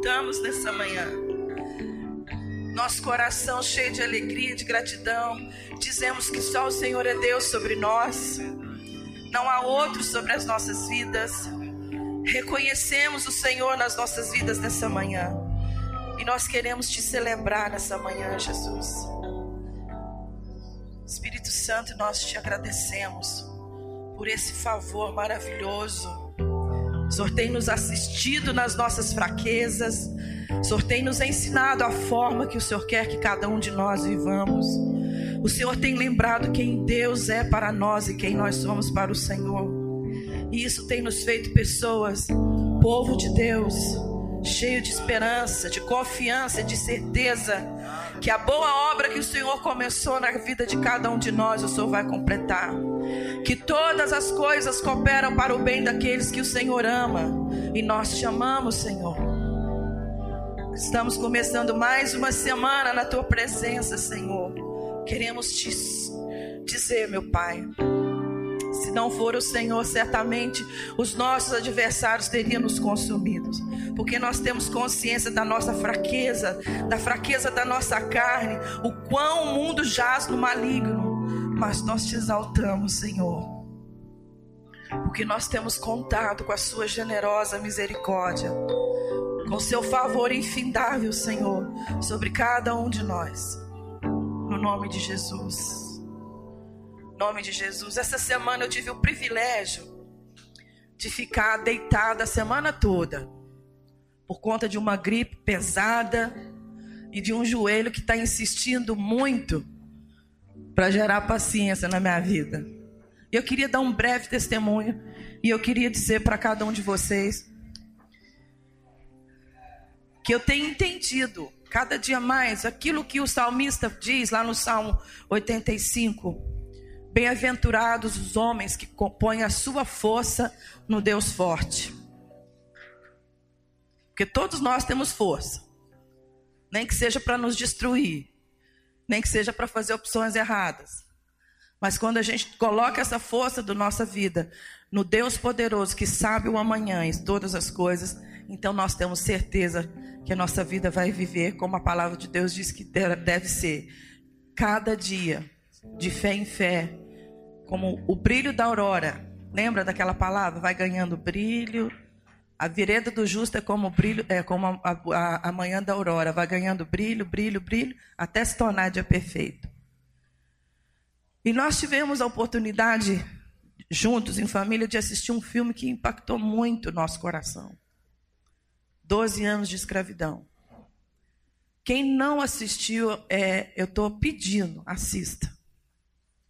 exaltamos nessa manhã. Nosso coração cheio de alegria, de gratidão, dizemos que só o Senhor é Deus sobre nós, não há outro sobre as nossas vidas. Reconhecemos o Senhor nas nossas vidas nessa manhã e nós queremos te celebrar nessa manhã, Jesus. Espírito Santo, nós te agradecemos por esse favor maravilhoso. O Senhor tem nos assistido nas nossas fraquezas. O Senhor tem nos ensinado a forma que o Senhor quer que cada um de nós vivamos. O Senhor tem lembrado quem Deus é para nós e quem nós somos para o Senhor. E isso tem nos feito pessoas, povo de Deus, cheio de esperança, de confiança, de certeza que a boa obra que o Senhor começou na vida de cada um de nós, o Senhor vai completar. Que todas as coisas cooperam para o bem daqueles que o Senhor ama. E nós te amamos, Senhor. Estamos começando mais uma semana na tua presença, Senhor. Queremos te dizer, meu Pai, se não for o Senhor, certamente os nossos adversários teriam nos consumido. Porque nós temos consciência da nossa fraqueza, da fraqueza da nossa carne, o quão o mundo jaz no maligno. Mas nós te exaltamos, Senhor. Porque nós temos contado com a sua generosa misericórdia, com o seu favor infindável, Senhor, sobre cada um de nós. No nome de Jesus nome de Jesus. Essa semana eu tive o privilégio de ficar deitada a semana toda por conta de uma gripe pesada e de um joelho que está insistindo muito para gerar paciência na minha vida. Eu queria dar um breve testemunho e eu queria dizer para cada um de vocês que eu tenho entendido cada dia mais aquilo que o salmista diz lá no Salmo 85 Bem-aventurados os homens que compõem a sua força no Deus forte. Porque todos nós temos força. Nem que seja para nos destruir, nem que seja para fazer opções erradas. Mas quando a gente coloca essa força da nossa vida no Deus poderoso que sabe o amanhã e todas as coisas, então nós temos certeza que a nossa vida vai viver como a palavra de Deus diz que deve ser. Cada dia, de fé em fé, como o brilho da aurora. Lembra daquela palavra? Vai ganhando brilho. A vereda do justo é como brilho, é como a, a, a manhã da aurora, vai ganhando brilho, brilho, brilho, até se tornar dia perfeito. E nós tivemos a oportunidade, juntos, em família, de assistir um filme que impactou muito o nosso coração. Doze anos de escravidão. Quem não assistiu, é, eu estou pedindo, assista.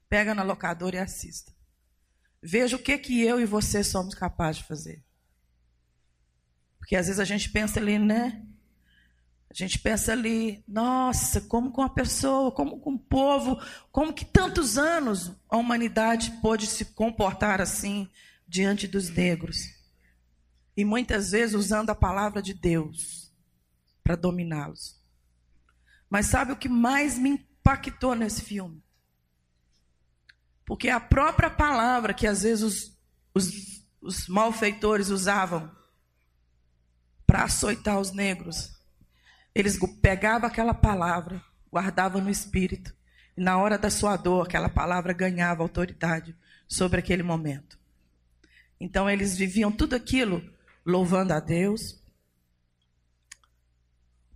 Pega na locadora e assista. Veja o que, que eu e você somos capazes de fazer. Porque às vezes a gente pensa ali, né? A gente pensa ali, nossa, como com a pessoa, como com o povo, como que tantos anos a humanidade pôde se comportar assim diante dos negros. E muitas vezes usando a palavra de Deus para dominá-los. Mas sabe o que mais me impactou nesse filme? Porque a própria palavra que às vezes os, os, os malfeitores usavam para açoitar os negros, eles pegavam aquela palavra, guardavam no espírito, e na hora da sua dor, aquela palavra ganhava autoridade sobre aquele momento. Então eles viviam tudo aquilo louvando a Deus,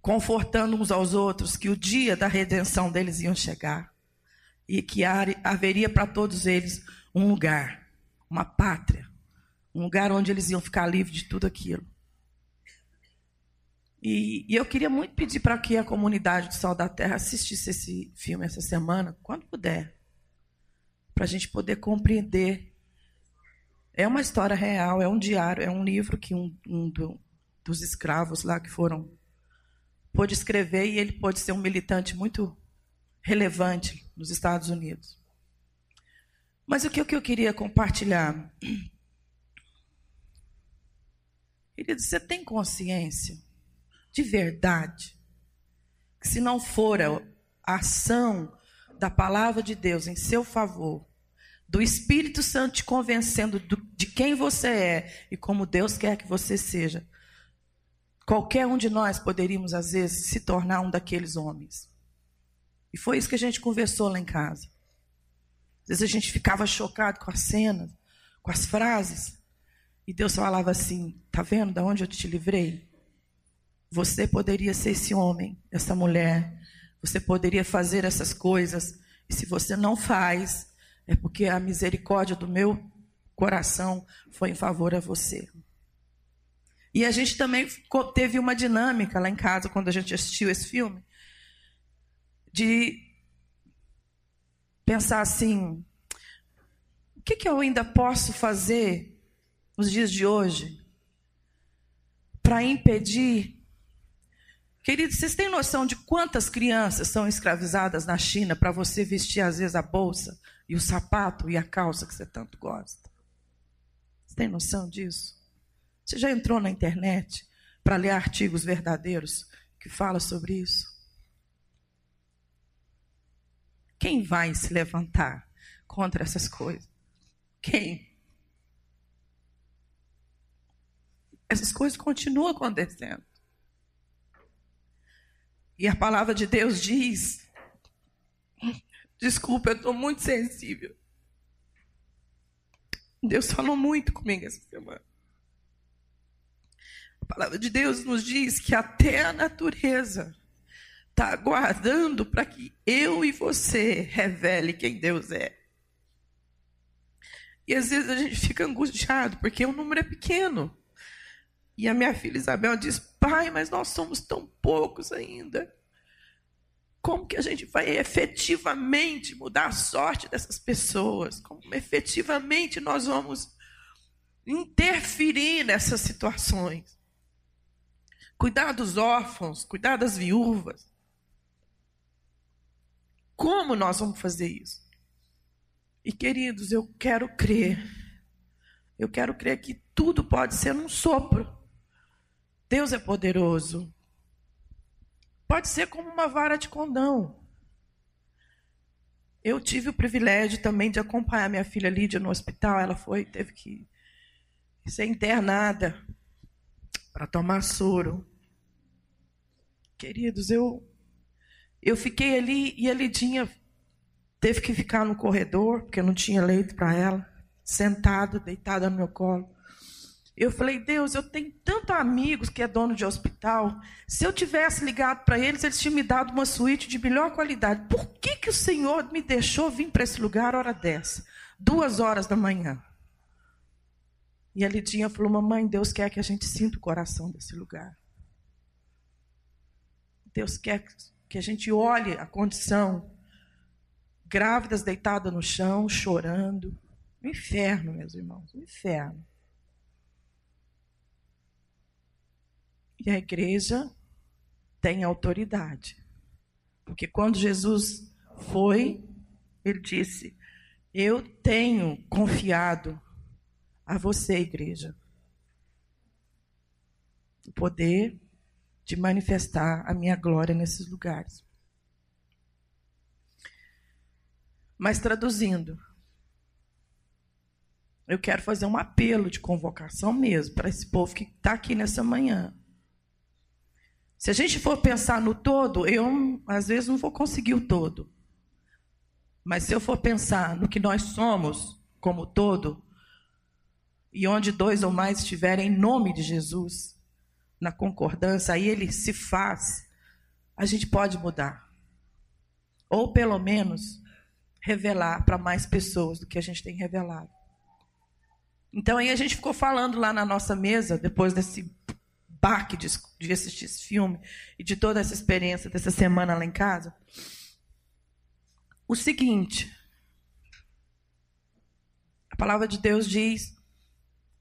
confortando uns aos outros que o dia da redenção deles iam chegar e que haveria para todos eles um lugar, uma pátria, um lugar onde eles iam ficar livres de tudo aquilo. E, e eu queria muito pedir para que a comunidade do Sol da Terra assistisse esse filme essa semana, quando puder, para a gente poder compreender. É uma história real, é um diário, é um livro que um, um do, dos escravos lá que foram pôde escrever e ele pôde ser um militante muito relevante nos Estados Unidos. Mas o que, eu queria compartilhar? Querido, você tem consciência de verdade que se não for a ação da palavra de Deus em seu favor, do Espírito Santo te convencendo de quem você é e como Deus quer que você seja, Qualquer um de nós poderíamos, às vezes, se tornar um daqueles homens. E foi isso que a gente conversou lá em casa. Às vezes a gente ficava chocado com as cenas, com as frases. E Deus falava assim: Tá vendo de onde eu te livrei? Você poderia ser esse homem, essa mulher. Você poderia fazer essas coisas. E se você não faz, é porque a misericórdia do meu coração foi em favor a você. E a gente também teve uma dinâmica lá em casa, quando a gente assistiu esse filme, de pensar assim: o que, que eu ainda posso fazer nos dias de hoje para impedir. Queridos, vocês têm noção de quantas crianças são escravizadas na China para você vestir, às vezes, a bolsa e o sapato e a calça que você tanto gosta? Você tem noção disso? Você já entrou na internet para ler artigos verdadeiros que falam sobre isso? Quem vai se levantar contra essas coisas? Quem? Essas coisas continuam acontecendo. E a palavra de Deus diz: desculpa, eu estou muito sensível. Deus falou muito comigo essa semana. A palavra de Deus nos diz que até a natureza está aguardando para que eu e você revele quem Deus é. E às vezes a gente fica angustiado porque o número é pequeno. E a minha filha Isabel diz: Pai, mas nós somos tão poucos ainda. Como que a gente vai efetivamente mudar a sorte dessas pessoas? Como efetivamente nós vamos interferir nessas situações? Cuidar dos órfãos, cuidar das viúvas. Como nós vamos fazer isso? E queridos, eu quero crer. Eu quero crer que tudo pode ser um sopro. Deus é poderoso. Pode ser como uma vara de condão. Eu tive o privilégio também de acompanhar minha filha Lídia no hospital. Ela foi, teve que ser internada para tomar soro. Queridos, eu eu fiquei ali e a Lidinha teve que ficar no corredor, porque não tinha leito para ela, sentada, deitada no meu colo. Eu falei, Deus, eu tenho tantos amigos que é dono de hospital. Se eu tivesse ligado para eles, eles tinham me dado uma suíte de melhor qualidade. Por que, que o Senhor me deixou vir para esse lugar hora dessa? Duas horas da manhã. E a Lidinha falou, mamãe, Deus quer que a gente sinta o coração desse lugar. Deus quer que a gente olhe a condição. Grávidas deitadas no chão, chorando. O inferno, meus irmãos, o inferno. E a igreja tem autoridade. Porque quando Jesus foi, ele disse: Eu tenho confiado a você, igreja, o poder de manifestar a minha glória nesses lugares. Mas traduzindo, eu quero fazer um apelo de convocação mesmo para esse povo que está aqui nessa manhã. Se a gente for pensar no todo, eu às vezes não vou conseguir o todo. Mas se eu for pensar no que nós somos como todo, e onde dois ou mais estiverem em nome de Jesus, na concordância, aí ele se faz, a gente pode mudar. Ou pelo menos revelar para mais pessoas do que a gente tem revelado. Então aí a gente ficou falando lá na nossa mesa, depois desse baque de, de assistir esse filme e de toda essa experiência dessa semana lá em casa, o seguinte: a palavra de Deus diz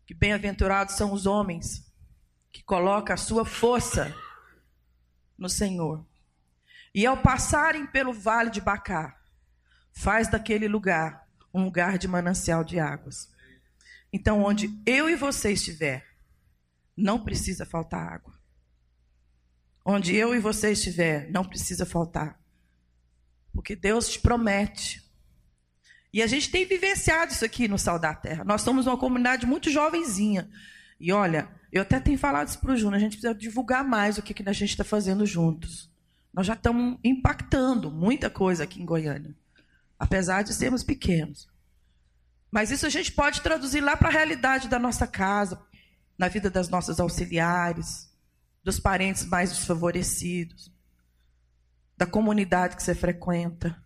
que bem-aventurados são os homens que coloca a sua força no Senhor. E ao passarem pelo vale de Bacá, faz daquele lugar um lugar de manancial de águas. Então, onde eu e você estiver, não precisa faltar água. Onde eu e você estiver, não precisa faltar. Porque Deus te promete. E a gente tem vivenciado isso aqui no Sal da Terra. Nós somos uma comunidade muito jovenzinha. E olha, eu até tenho falado isso para o Júnior, a gente precisa divulgar mais o que, que a gente está fazendo juntos. Nós já estamos impactando muita coisa aqui em Goiânia, apesar de sermos pequenos. Mas isso a gente pode traduzir lá para a realidade da nossa casa, na vida das nossas auxiliares, dos parentes mais desfavorecidos, da comunidade que você frequenta.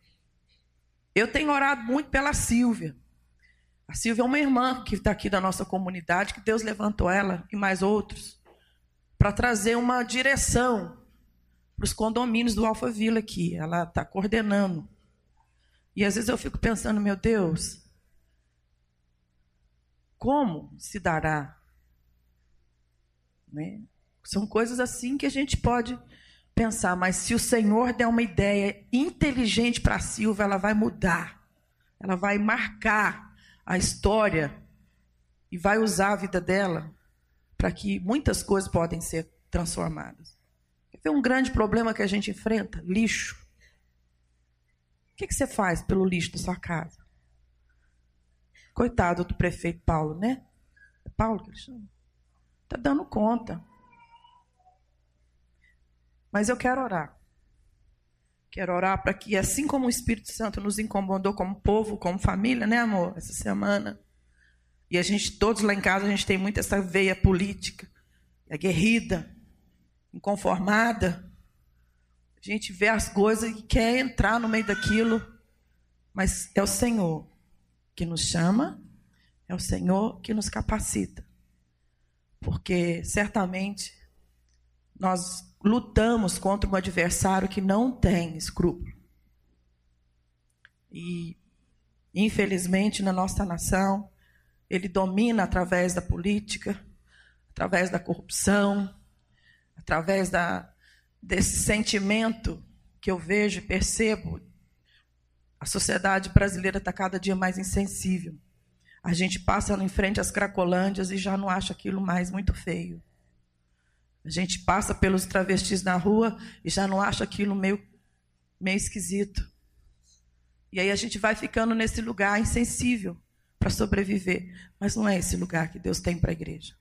Eu tenho orado muito pela Silvia. A Silvia é uma irmã que está aqui da nossa comunidade, que Deus levantou ela e mais outros para trazer uma direção para os condomínios do Alphaville aqui. Ela está coordenando. E às vezes eu fico pensando, meu Deus, como se dará? Né? São coisas assim que a gente pode pensar, mas se o Senhor der uma ideia inteligente para a Silvia, ela vai mudar. Ela vai marcar a história e vai usar a vida dela para que muitas coisas podem ser transformadas. Quer um grande problema que a gente enfrenta? Lixo. O que, que você faz pelo lixo da sua casa? Coitado do prefeito Paulo, né? É Paulo que ele chama? Está dando conta. Mas eu quero orar. Quero orar para que, assim como o Espírito Santo nos incomodou como povo, como família, né, amor, essa semana. E a gente, todos lá em casa, a gente tem muito essa veia política, aguerrida, inconformada. A gente vê as coisas e quer entrar no meio daquilo, mas é o Senhor que nos chama, é o Senhor que nos capacita. Porque certamente nós lutamos contra um adversário que não tem escrúpulo. E, infelizmente, na nossa nação, ele domina através da política, através da corrupção, através da, desse sentimento que eu vejo e percebo. A sociedade brasileira está cada dia mais insensível. A gente passa em frente às cracolândias e já não acha aquilo mais muito feio. A gente passa pelos travestis na rua e já não acha aquilo meio, meio esquisito. E aí a gente vai ficando nesse lugar insensível para sobreviver. Mas não é esse lugar que Deus tem para a igreja.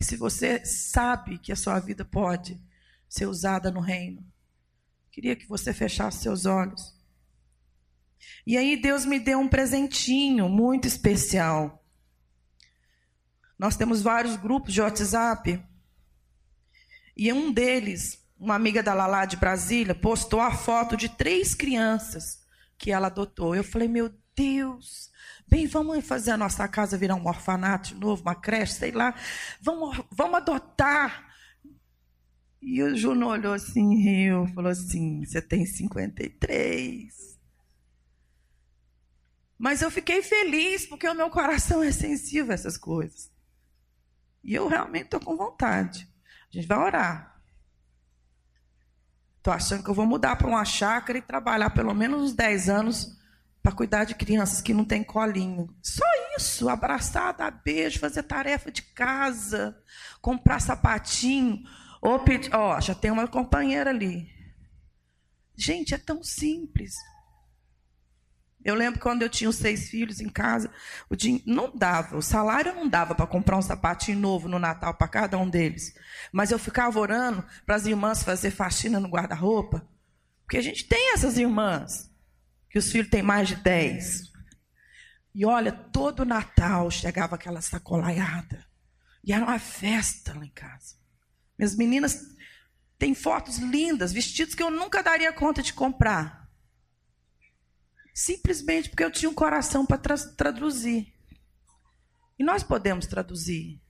Se você sabe que a sua vida pode ser usada no reino, queria que você fechasse seus olhos. E aí Deus me deu um presentinho muito especial. Nós temos vários grupos de WhatsApp. E um deles, uma amiga da Lala de Brasília, postou a foto de três crianças que ela adotou. Eu falei, meu Deus, bem, vamos fazer a nossa casa virar um orfanato de novo, uma creche, sei lá. Vamos, vamos adotar. E o Juno olhou assim, riu, falou assim: você tem 53. Mas eu fiquei feliz, porque o meu coração é sensível a essas coisas. E eu realmente estou com vontade. A gente vai orar. Estou achando que eu vou mudar para uma chácara e trabalhar pelo menos uns 10 anos para cuidar de crianças que não têm colinho. Só isso, abraçar, dar beijo, fazer tarefa de casa, comprar sapatinho. Ó, já tem uma companheira ali. Gente, é tão simples. Eu lembro quando eu tinha os seis filhos em casa, o dinheiro não dava, o salário não dava para comprar um sapatinho novo no Natal para cada um deles. Mas eu ficava orando para as irmãs fazer faxina no guarda-roupa, porque a gente tem essas irmãs, que os filhos têm mais de dez. E olha, todo Natal chegava aquela sacolaiada. E era uma festa lá em casa. Minhas meninas têm fotos lindas, vestidos que eu nunca daria conta de comprar. Simplesmente porque eu tinha um coração para tra traduzir. E nós podemos traduzir.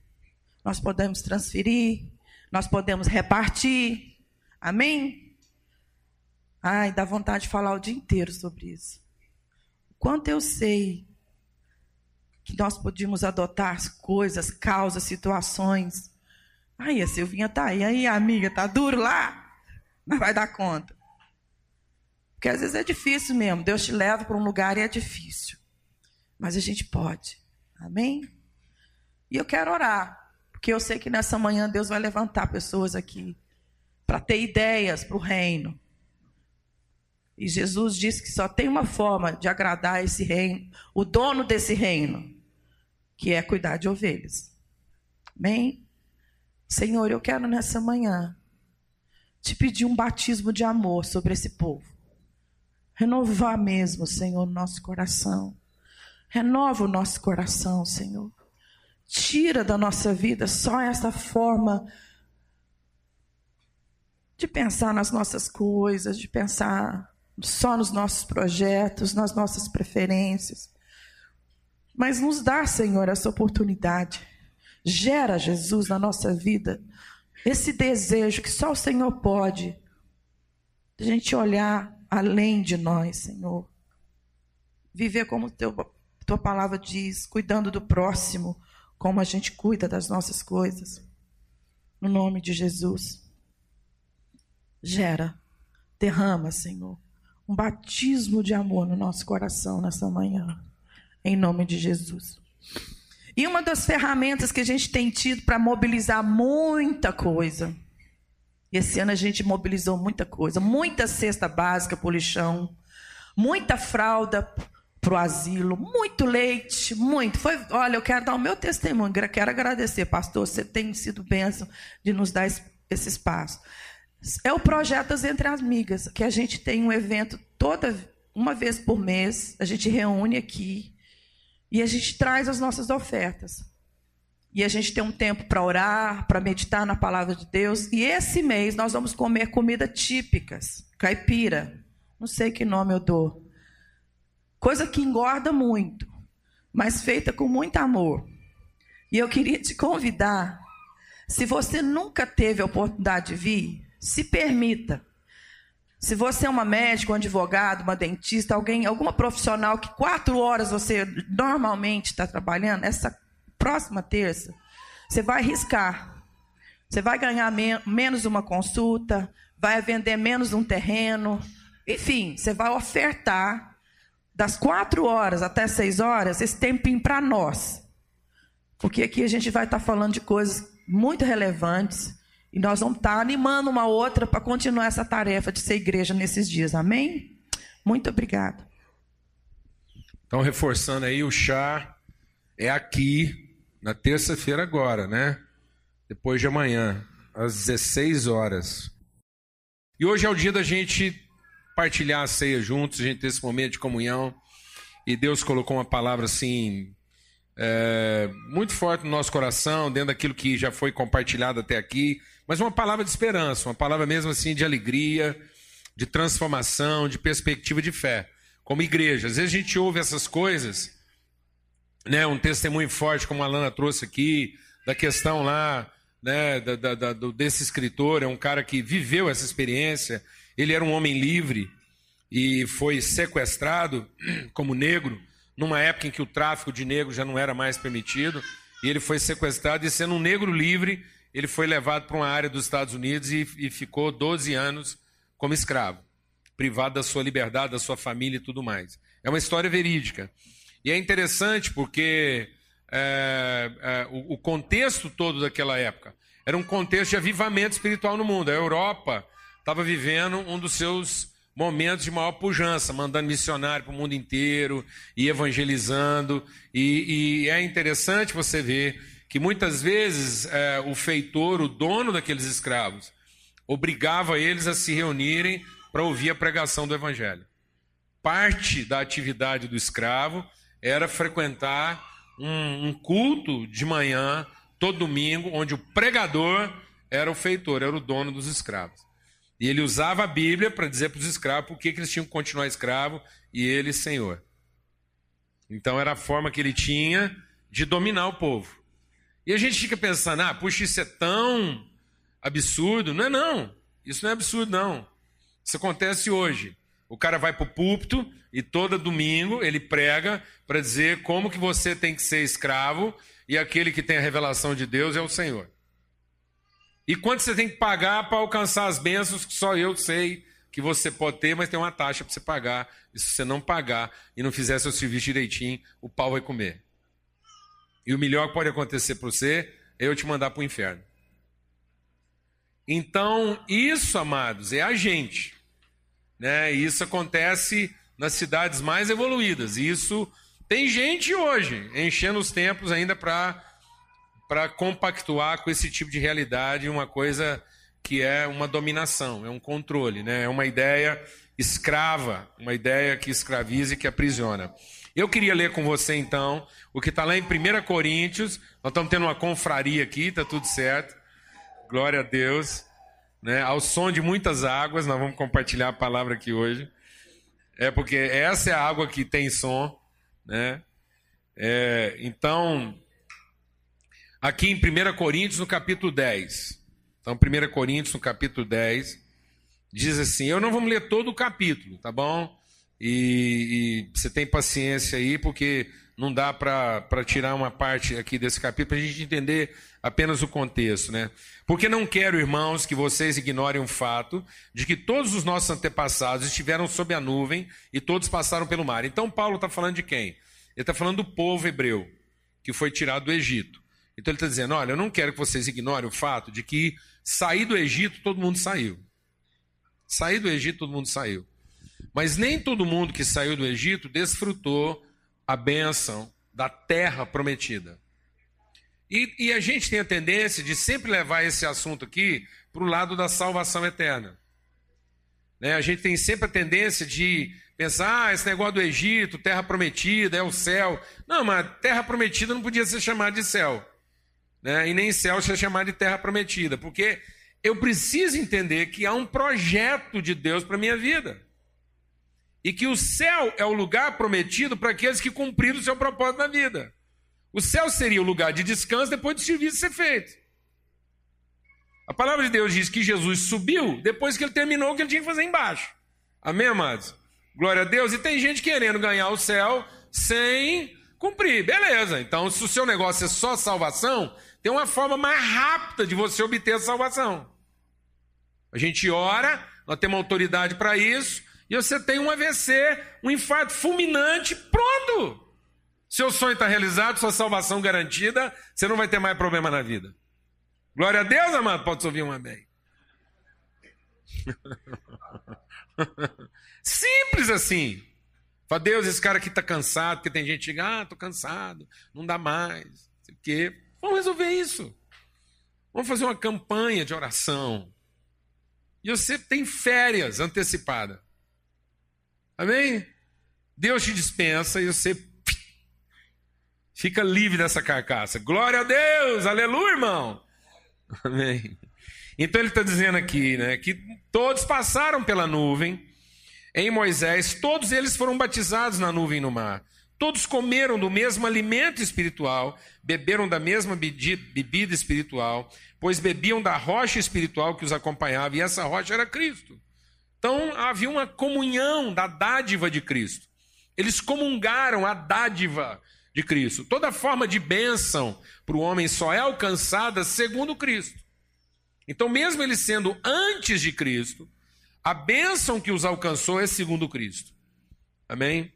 Nós podemos transferir. Nós podemos repartir. Amém? Ai, dá vontade de falar o dia inteiro sobre isso. Quanto eu sei que nós podíamos adotar coisas, causas, situações. Ai, a Silvinha tá aí, aí, amiga, tá duro lá? Mas vai dar conta. Porque às vezes é difícil mesmo. Deus te leva para um lugar e é difícil. Mas a gente pode. Amém? E eu quero orar. Porque eu sei que nessa manhã Deus vai levantar pessoas aqui para ter ideias para o reino. E Jesus disse que só tem uma forma de agradar esse reino, o dono desse reino, que é cuidar de ovelhas. Amém? Senhor, eu quero nessa manhã te pedir um batismo de amor sobre esse povo. Renovar mesmo, Senhor, nosso coração. Renova o nosso coração, Senhor. Tira da nossa vida só essa forma de pensar nas nossas coisas, de pensar só nos nossos projetos, nas nossas preferências. Mas nos dá, Senhor, essa oportunidade. Gera, Jesus, na nossa vida, esse desejo que só o Senhor pode, de a gente olhar além de nós, Senhor. Viver como teu, tua palavra diz, cuidando do próximo, como a gente cuida das nossas coisas. No nome de Jesus. Gera, derrama, Senhor, um batismo de amor no nosso coração nessa manhã. Em nome de Jesus. E uma das ferramentas que a gente tem tido para mobilizar muita coisa. Esse ano a gente mobilizou muita coisa, muita cesta básica para o lixão, muita fralda para o asilo, muito leite, muito. Foi, olha, eu quero dar o meu testemunho, quero agradecer, pastor, você tem sido bênção de nos dar esse, esse espaço. É o projeto das Entre Amigas, que a gente tem um evento toda uma vez por mês, a gente reúne aqui e a gente traz as nossas ofertas. E a gente tem um tempo para orar, para meditar na palavra de Deus. E esse mês nós vamos comer comida típicas, caipira. Não sei que nome eu dou. Coisa que engorda muito, mas feita com muito amor. E eu queria te convidar, se você nunca teve a oportunidade de vir, se permita. Se você é uma médica, um advogado, uma dentista, alguém, alguma profissional que quatro horas você normalmente está trabalhando, essa próxima terça, você vai arriscar. Você vai ganhar men menos uma consulta, vai vender menos um terreno. Enfim, você vai ofertar das quatro horas até seis horas esse tempinho para nós. Porque aqui a gente vai estar tá falando de coisas muito relevantes e nós vamos estar animando uma outra para continuar essa tarefa de ser igreja nesses dias. Amém? Muito obrigado. Então, reforçando aí, o chá é aqui, na terça-feira agora, né? Depois de amanhã, às 16 horas. E hoje é o dia da gente partilhar a ceia juntos, a gente ter esse momento de comunhão. E Deus colocou uma palavra assim, é, muito forte no nosso coração, dentro daquilo que já foi compartilhado até aqui mas uma palavra de esperança, uma palavra mesmo assim de alegria, de transformação, de perspectiva de fé, como igreja. Às vezes a gente ouve essas coisas, né, um testemunho forte, como a Lana trouxe aqui, da questão lá, né, da, da, da, desse escritor, é um cara que viveu essa experiência, ele era um homem livre e foi sequestrado como negro, numa época em que o tráfico de negros já não era mais permitido, e ele foi sequestrado e sendo um negro livre, ele foi levado para uma área dos Estados Unidos e, e ficou 12 anos como escravo, privado da sua liberdade, da sua família e tudo mais. É uma história verídica. E é interessante porque é, é, o, o contexto todo daquela época era um contexto de avivamento espiritual no mundo. A Europa estava vivendo um dos seus momentos de maior pujança, mandando missionário para o mundo inteiro e evangelizando. E, e, é interessante você ver que muitas vezes é, o feitor, o dono daqueles escravos, obrigava eles a se reunirem para ouvir a pregação do evangelho. Parte da atividade do escravo era frequentar um, um culto de manhã, todo domingo, onde o pregador era o feitor, era o dono dos escravos. E ele usava a Bíblia para dizer para os escravos por que, eles tinham que continuar escravo e ele senhor. Então era a forma que ele tinha de dominar o povo. E a gente fica pensando, ah, puxa, isso é tão absurdo. Não é não. Isso não é absurdo, não. Isso acontece hoje. O cara vai para o púlpito e todo domingo ele prega para dizer como que você tem que ser escravo e aquele que tem a revelação de Deus é o Senhor. E quanto você tem que pagar para alcançar as bênçãos que só eu sei que você pode ter, mas tem uma taxa para você pagar. E se você não pagar e não fizer seu serviço direitinho, o pau vai comer. E o melhor que pode acontecer para você é eu te mandar para o inferno. Então, isso, amados, é a gente. Né? E isso acontece nas cidades mais evoluídas. E isso tem gente hoje enchendo os tempos ainda para compactuar com esse tipo de realidade, uma coisa que é uma dominação, é um controle, né? é uma ideia escrava, uma ideia que escraviza e que aprisiona. Eu queria ler com você então o que está lá em 1 Coríntios, nós estamos tendo uma confraria aqui, está tudo certo, glória a Deus, né? ao som de muitas águas, nós vamos compartilhar a palavra aqui hoje, é porque essa é a água que tem som, né? É, então, aqui em 1 Coríntios, no capítulo 10. Então, 1 Coríntios, no capítulo 10, diz assim: Eu não vou ler todo o capítulo, tá bom? E, e você tem paciência aí, porque não dá para tirar uma parte aqui desse capítulo para a gente entender apenas o contexto, né? Porque não quero, irmãos, que vocês ignorem o fato de que todos os nossos antepassados estiveram sob a nuvem e todos passaram pelo mar. Então, Paulo está falando de quem? Ele está falando do povo hebreu que foi tirado do Egito. Então ele está dizendo: olha, eu não quero que vocês ignorem o fato de que sair do Egito todo mundo saiu. Sair do Egito todo mundo saiu. Mas nem todo mundo que saiu do Egito desfrutou a bênção da terra prometida. E, e a gente tem a tendência de sempre levar esse assunto aqui para o lado da salvação eterna. Né? A gente tem sempre a tendência de pensar, ah, esse negócio do Egito, terra prometida, é o céu. Não, mas terra prometida não podia ser chamada de céu né? e nem céu ser chamado de terra prometida, porque eu preciso entender que há um projeto de Deus para minha vida. E que o céu é o lugar prometido para aqueles que cumpriram o seu propósito na vida. O céu seria o lugar de descanso depois do serviço ser feito. A palavra de Deus diz que Jesus subiu depois que ele terminou o que ele tinha que fazer embaixo. Amém, amados? Glória a Deus. E tem gente querendo ganhar o céu sem cumprir. Beleza. Então, se o seu negócio é só salvação, tem uma forma mais rápida de você obter a salvação. A gente ora, nós temos autoridade para isso, e você tem um AVC, um infarto fulminante, pronto! Seu sonho está realizado, sua salvação garantida, você não vai ter mais problema na vida. Glória a Deus, amado, pode ouvir um amém. Simples assim. Fala, Deus, esse cara aqui está cansado, porque tem gente que diga, ah, estou cansado, não dá mais. Quê. Vamos resolver isso. Vamos fazer uma campanha de oração. E você tem férias antecipadas. Amém? Deus te dispensa e você fica livre dessa carcaça. Glória a Deus! Aleluia, irmão! Amém. Então ele está dizendo aqui, né, que todos passaram pela nuvem em Moisés, todos eles foram batizados na nuvem no mar. Todos comeram do mesmo alimento espiritual, beberam da mesma bebida espiritual, pois bebiam da rocha espiritual que os acompanhava, e essa rocha era Cristo. Então havia uma comunhão da dádiva de Cristo. Eles comungaram a dádiva de Cristo. Toda forma de bênção para o homem só é alcançada segundo Cristo. Então, mesmo eles sendo antes de Cristo, a bênção que os alcançou é segundo Cristo. Amém?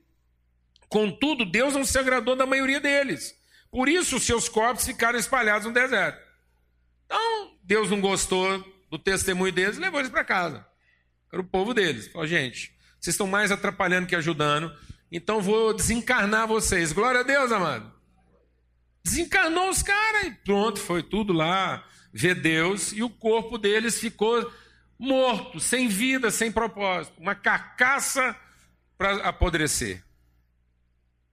Contudo, Deus não se agradou da maioria deles. Por isso, seus corpos ficaram espalhados no deserto. Então, Deus não gostou do testemunho deles e levou eles para casa. Era o povo deles. Falou, gente, vocês estão mais atrapalhando que ajudando, então vou desencarnar vocês. Glória a Deus, amado. Desencarnou os caras e pronto, foi tudo lá, ver Deus, e o corpo deles ficou morto, sem vida, sem propósito. Uma carcaça para apodrecer.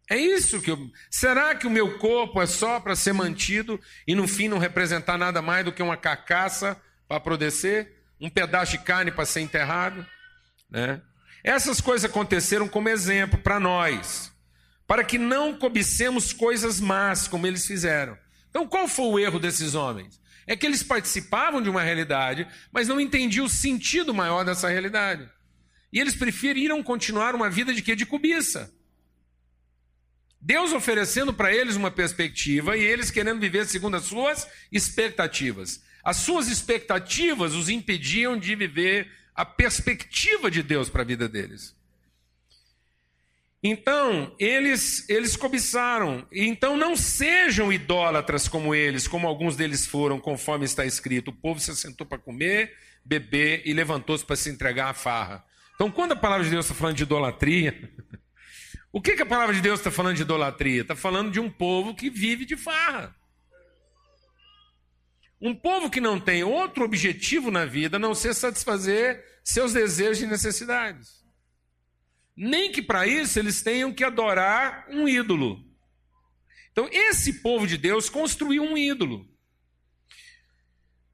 É isso que eu. Será que o meu corpo é só para ser mantido e no fim não representar nada mais do que uma carcaça para apodrecer? Um pedaço de carne para ser enterrado? Né? Essas coisas aconteceram como exemplo para nós, para que não cobicemos coisas más como eles fizeram. Então, qual foi o erro desses homens? É que eles participavam de uma realidade, mas não entendiam o sentido maior dessa realidade. E eles preferiram continuar uma vida de quê? De cobiça. Deus oferecendo para eles uma perspectiva e eles querendo viver segundo as suas expectativas. As suas expectativas os impediam de viver a perspectiva de Deus para a vida deles. Então, eles, eles cobiçaram. Então, não sejam idólatras como eles, como alguns deles foram, conforme está escrito. O povo se assentou para comer, beber e levantou-se para se entregar à farra. Então, quando a palavra de Deus está falando de idolatria, o que, que a palavra de Deus está falando de idolatria? Está falando de um povo que vive de farra. Um povo que não tem outro objetivo na vida não ser satisfazer seus desejos e necessidades. Nem que para isso eles tenham que adorar um ídolo. Então, esse povo de Deus construiu um ídolo.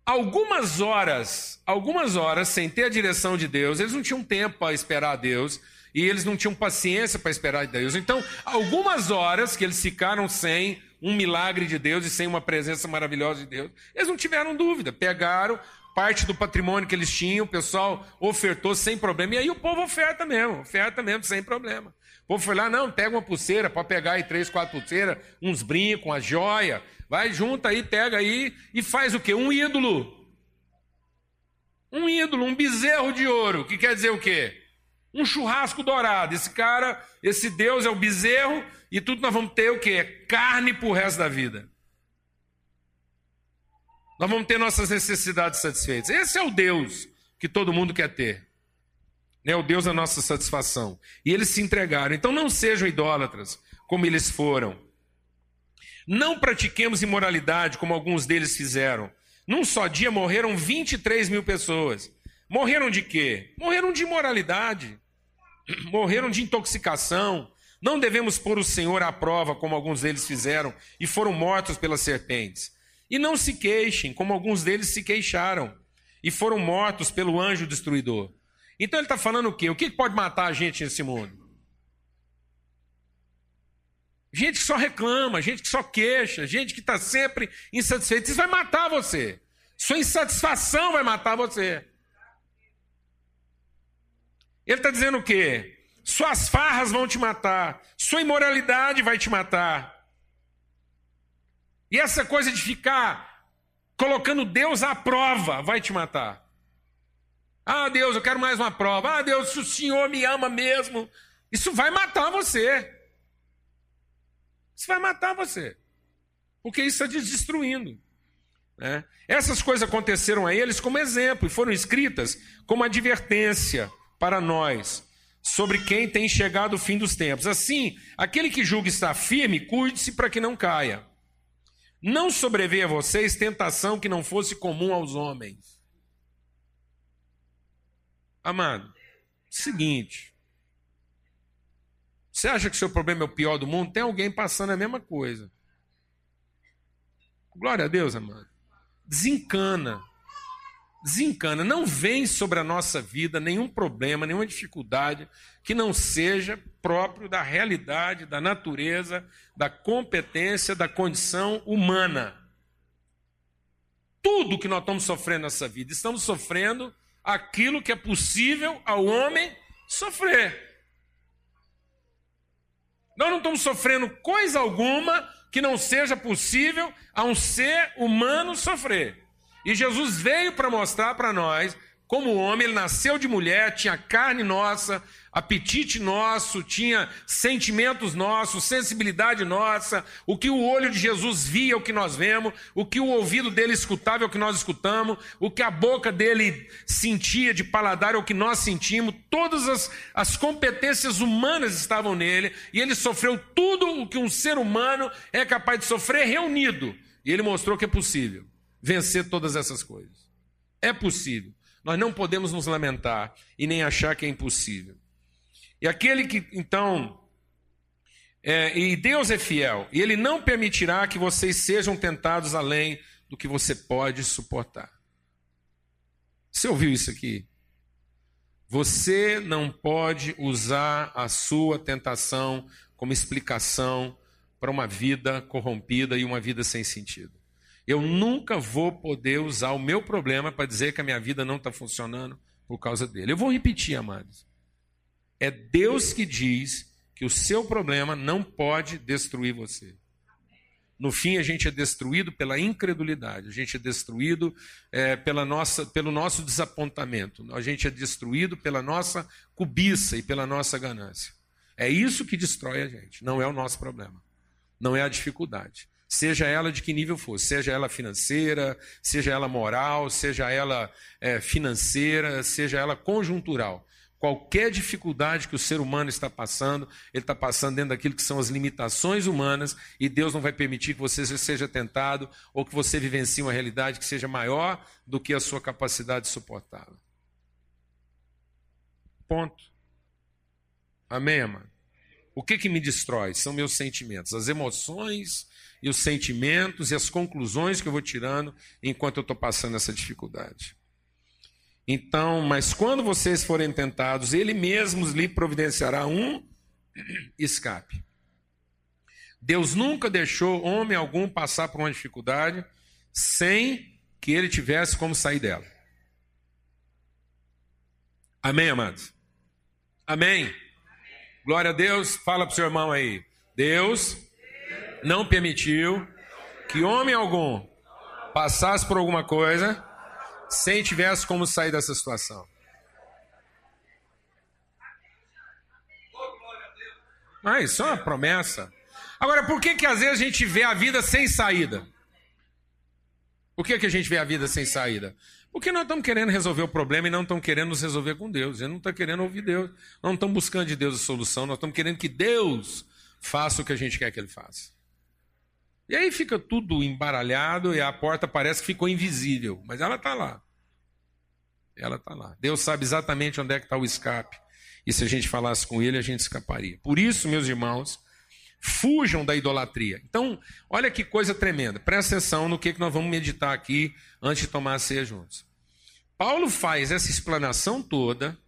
Algumas horas, algumas horas sem ter a direção de Deus, eles não tinham tempo para esperar a Deus e eles não tinham paciência para esperar a Deus. Então, algumas horas que eles ficaram sem um milagre de Deus e sem uma presença maravilhosa de Deus, eles não tiveram dúvida, pegaram parte do patrimônio que eles tinham, o pessoal ofertou sem problema, e aí o povo oferta mesmo, oferta mesmo, sem problema. O povo foi lá, não, pega uma pulseira, para pegar aí três, quatro pulseiras, uns brincos, uma joia, vai junto aí, pega aí e faz o quê? Um ídolo. Um ídolo, um bezerro de ouro, que quer dizer o quê? Um churrasco dourado. Esse cara, esse Deus é o bezerro e tudo nós vamos ter o quê? Carne pro resto da vida. Nós vamos ter nossas necessidades satisfeitas. Esse é o Deus que todo mundo quer ter. É o Deus da nossa satisfação. E eles se entregaram. Então não sejam idólatras, como eles foram. Não pratiquemos imoralidade, como alguns deles fizeram. Num só dia morreram 23 mil pessoas. Morreram de quê? Morreram de imoralidade. Morreram de intoxicação. Não devemos pôr o Senhor à prova, como alguns deles fizeram, e foram mortos pelas serpentes. E não se queixem, como alguns deles se queixaram, e foram mortos pelo anjo destruidor. Então ele está falando o quê? O que pode matar a gente nesse mundo? Gente que só reclama, gente que só queixa, gente que está sempre insatisfeita. Isso vai matar você. Sua insatisfação vai matar você. Ele está dizendo o quê? Suas farras vão te matar, sua imoralidade vai te matar. E essa coisa de ficar colocando Deus à prova vai te matar. Ah, Deus, eu quero mais uma prova. Ah, Deus, se o Senhor me ama mesmo, isso vai matar você. Isso vai matar você. Porque isso está destruindo. Né? Essas coisas aconteceram a eles como exemplo e foram escritas como advertência para nós sobre quem tem chegado o fim dos tempos. Assim, aquele que julga estar firme, cuide-se para que não caia. Não sobreveia a vocês tentação que não fosse comum aos homens. Amado, seguinte. Você acha que seu problema é o pior do mundo? Tem alguém passando a mesma coisa. Glória a Deus, amado. Desencana desencana. Não vem sobre a nossa vida nenhum problema, nenhuma dificuldade que não seja próprio da realidade, da natureza, da competência, da condição humana. Tudo que nós estamos sofrendo nessa vida, estamos sofrendo aquilo que é possível ao homem sofrer. Nós não estamos sofrendo coisa alguma que não seja possível a um ser humano sofrer. E Jesus veio para mostrar para nós como homem, ele nasceu de mulher, tinha carne nossa, apetite nosso, tinha sentimentos nossos, sensibilidade nossa, o que o olho de Jesus via é o que nós vemos, o que o ouvido dele escutava é o que nós escutamos, o que a boca dele sentia de paladar é o que nós sentimos, todas as, as competências humanas estavam nele, e ele sofreu tudo o que um ser humano é capaz de sofrer reunido, e ele mostrou que é possível vencer todas essas coisas. É possível. Nós não podemos nos lamentar e nem achar que é impossível. E aquele que, então, é, e Deus é fiel, e Ele não permitirá que vocês sejam tentados além do que você pode suportar. Você ouviu isso aqui? Você não pode usar a sua tentação como explicação para uma vida corrompida e uma vida sem sentido. Eu nunca vou poder usar o meu problema para dizer que a minha vida não está funcionando por causa dele. Eu vou repetir, amados. É Deus que diz que o seu problema não pode destruir você. No fim, a gente é destruído pela incredulidade, a gente é destruído é, pela nossa, pelo nosso desapontamento, a gente é destruído pela nossa cobiça e pela nossa ganância. É isso que destrói a gente, não é o nosso problema, não é a dificuldade seja ela de que nível for, seja ela financeira, seja ela moral, seja ela é, financeira, seja ela conjuntural. Qualquer dificuldade que o ser humano está passando, ele está passando dentro daquilo que são as limitações humanas, e Deus não vai permitir que você seja tentado ou que você vivencie uma realidade que seja maior do que a sua capacidade de suportá-la. Ponto. Amém, amado? O que, que me destrói? São meus sentimentos, as emoções e os sentimentos e as conclusões que eu vou tirando enquanto eu estou passando essa dificuldade. Então, mas quando vocês forem tentados, ele mesmo lhe providenciará um escape. Deus nunca deixou homem algum passar por uma dificuldade sem que ele tivesse como sair dela. Amém, amados? Amém? Glória a Deus. Fala para o seu irmão aí. Deus não permitiu que homem algum passasse por alguma coisa sem tivesse como sair dessa situação. Ah, isso é uma promessa. Agora, por que que às vezes a gente vê a vida sem saída? Por que que a gente vê a vida sem saída? Porque nós estamos querendo resolver o problema e não estamos querendo nos resolver com Deus. Gente não está querendo ouvir Deus. Não estamos buscando de Deus a solução, nós estamos querendo que Deus faça o que a gente quer que Ele faça. E aí fica tudo embaralhado e a porta parece que ficou invisível, mas ela está lá. Ela está lá. Deus sabe exatamente onde é que está o escape. E se a gente falasse com Ele, a gente escaparia. Por isso, meus irmãos, fujam da idolatria. Então, olha que coisa tremenda. Presta atenção no que, que nós vamos meditar aqui antes de tomar a ceia juntos. Paulo faz essa explanação toda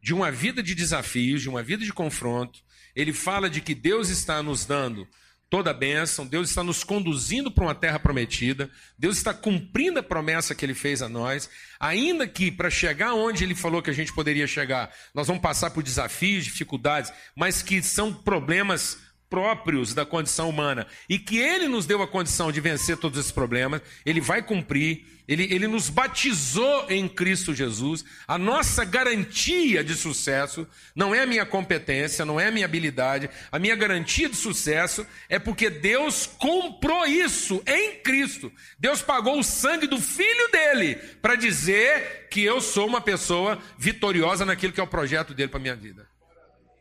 de uma vida de desafios, de uma vida de confronto. Ele fala de que Deus está nos dando toda a bênção, Deus está nos conduzindo para uma terra prometida, Deus está cumprindo a promessa que Ele fez a nós, ainda que para chegar onde Ele falou que a gente poderia chegar, nós vamos passar por desafios, dificuldades, mas que são problemas próprios da condição humana e que Ele nos deu a condição de vencer todos esses problemas, Ele vai cumprir, Ele, ele nos batizou em Cristo Jesus. A nossa garantia de sucesso não é a minha competência, não é a minha habilidade, a minha garantia de sucesso é porque Deus comprou isso em Cristo. Deus pagou o sangue do Filho dele para dizer que eu sou uma pessoa vitoriosa naquilo que é o projeto dele para minha vida.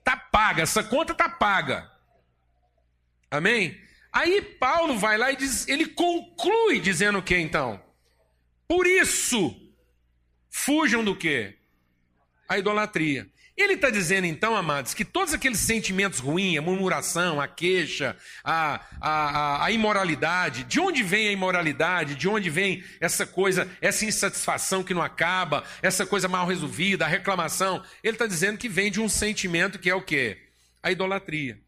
Tá paga, essa conta tá paga. Amém? Aí Paulo vai lá e diz, ele conclui dizendo o que então? Por isso, fujam do que? A idolatria. Ele está dizendo então, amados, que todos aqueles sentimentos ruins, a murmuração, a queixa, a, a, a, a, imoralidade, de onde vem a imoralidade, de onde vem essa coisa, essa insatisfação que não acaba, essa coisa mal resolvida, a reclamação, ele está dizendo que vem de um sentimento que é o quê? A idolatria.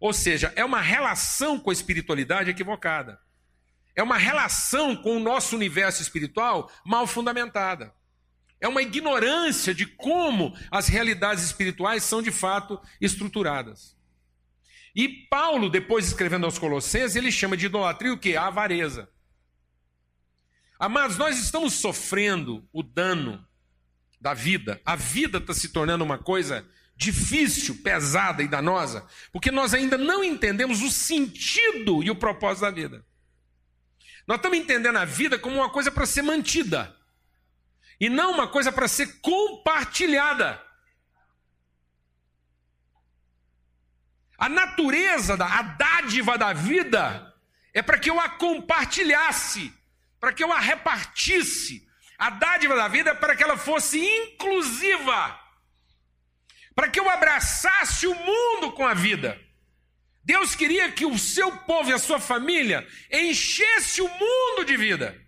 Ou seja, é uma relação com a espiritualidade equivocada. É uma relação com o nosso universo espiritual mal fundamentada. É uma ignorância de como as realidades espirituais são de fato estruturadas. E Paulo, depois escrevendo aos Colossenses, ele chama de idolatria o que? A avareza. Amados, nós estamos sofrendo o dano da vida. A vida está se tornando uma coisa difícil, pesada e danosa, porque nós ainda não entendemos o sentido e o propósito da vida. Nós estamos entendendo a vida como uma coisa para ser mantida e não uma coisa para ser compartilhada. A natureza, da, a dádiva da vida é para que eu a compartilhasse, para que eu a repartisse. A dádiva da vida é para que ela fosse inclusiva para que eu abraçasse o mundo com a vida. Deus queria que o seu povo e a sua família enchesse o mundo de vida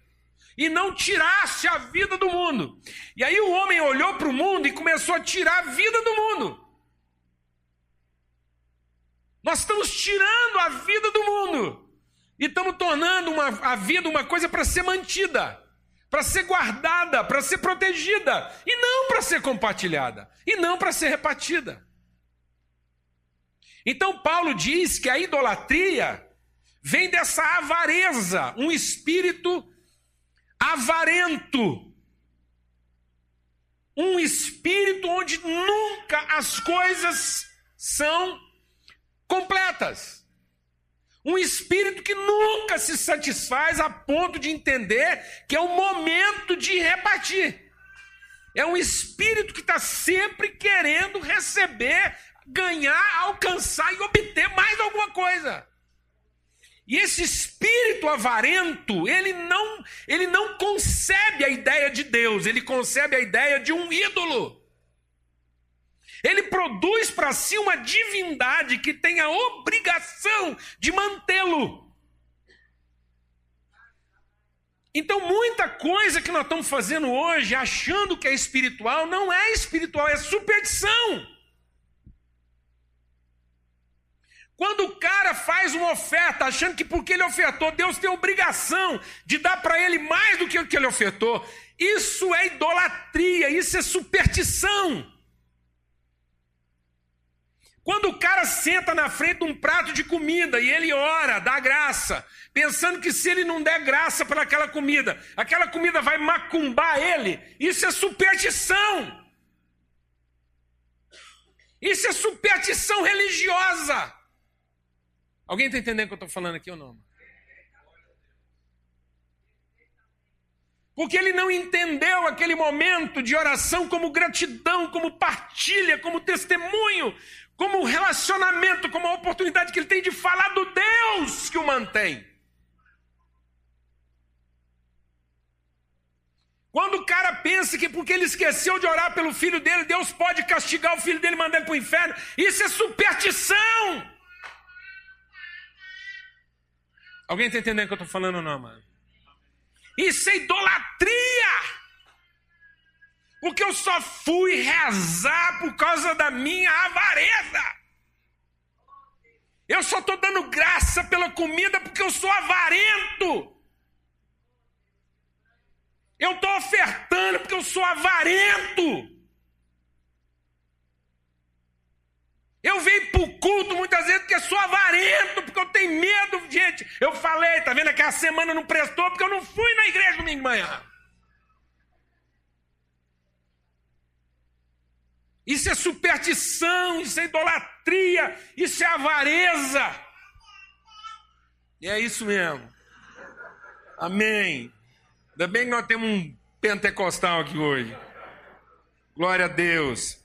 e não tirasse a vida do mundo. E aí o homem olhou para o mundo e começou a tirar a vida do mundo. Nós estamos tirando a vida do mundo e estamos tornando uma, a vida uma coisa para ser mantida para ser guardada, para ser protegida, e não para ser compartilhada, e não para ser repartida. Então, Paulo diz que a idolatria vem dessa avareza, um espírito avarento, um espírito onde nunca as coisas são completas. Um espírito que nunca se satisfaz a ponto de entender que é o momento de repartir. É um espírito que está sempre querendo receber, ganhar, alcançar e obter mais alguma coisa. E esse espírito avarento, ele não, ele não concebe a ideia de Deus, ele concebe a ideia de um ídolo. Ele produz para si uma divindade que tem a obrigação de mantê-lo. Então, muita coisa que nós estamos fazendo hoje, achando que é espiritual, não é espiritual, é superstição. Quando o cara faz uma oferta, achando que porque ele ofertou, Deus tem obrigação de dar para ele mais do que o que ele ofertou, isso é idolatria, isso é superstição. Quando o cara senta na frente de um prato de comida e ele ora, dá graça, pensando que se ele não der graça para aquela comida, aquela comida vai macumbar ele, isso é superstição. Isso é superstição religiosa. Alguém está entendendo o que eu estou falando aqui ou não? Porque ele não entendeu aquele momento de oração como gratidão, como partilha, como testemunho, como relacionamento, como a oportunidade que ele tem de falar do Deus que o mantém. Quando o cara pensa que porque ele esqueceu de orar pelo filho dele, Deus pode castigar o filho dele e mandar ele para o inferno, isso é superstição. Alguém está entendendo o que eu estou falando ou não, mano? Isso é idolatria! Porque eu só fui rezar por causa da minha avareza. Eu só estou dando graça pela comida porque eu sou avarento. Eu estou ofertando porque eu sou avarento. Eu venho para o culto muitas vezes porque sou avarento, porque eu tenho medo, gente. Eu falei, tá vendo que a semana não prestou porque eu não fui na igreja domingo de manhã. Isso é superstição, isso é idolatria, isso é avareza. E é isso mesmo. Amém. Ainda bem que nós temos um pentecostal aqui hoje. Glória a Deus.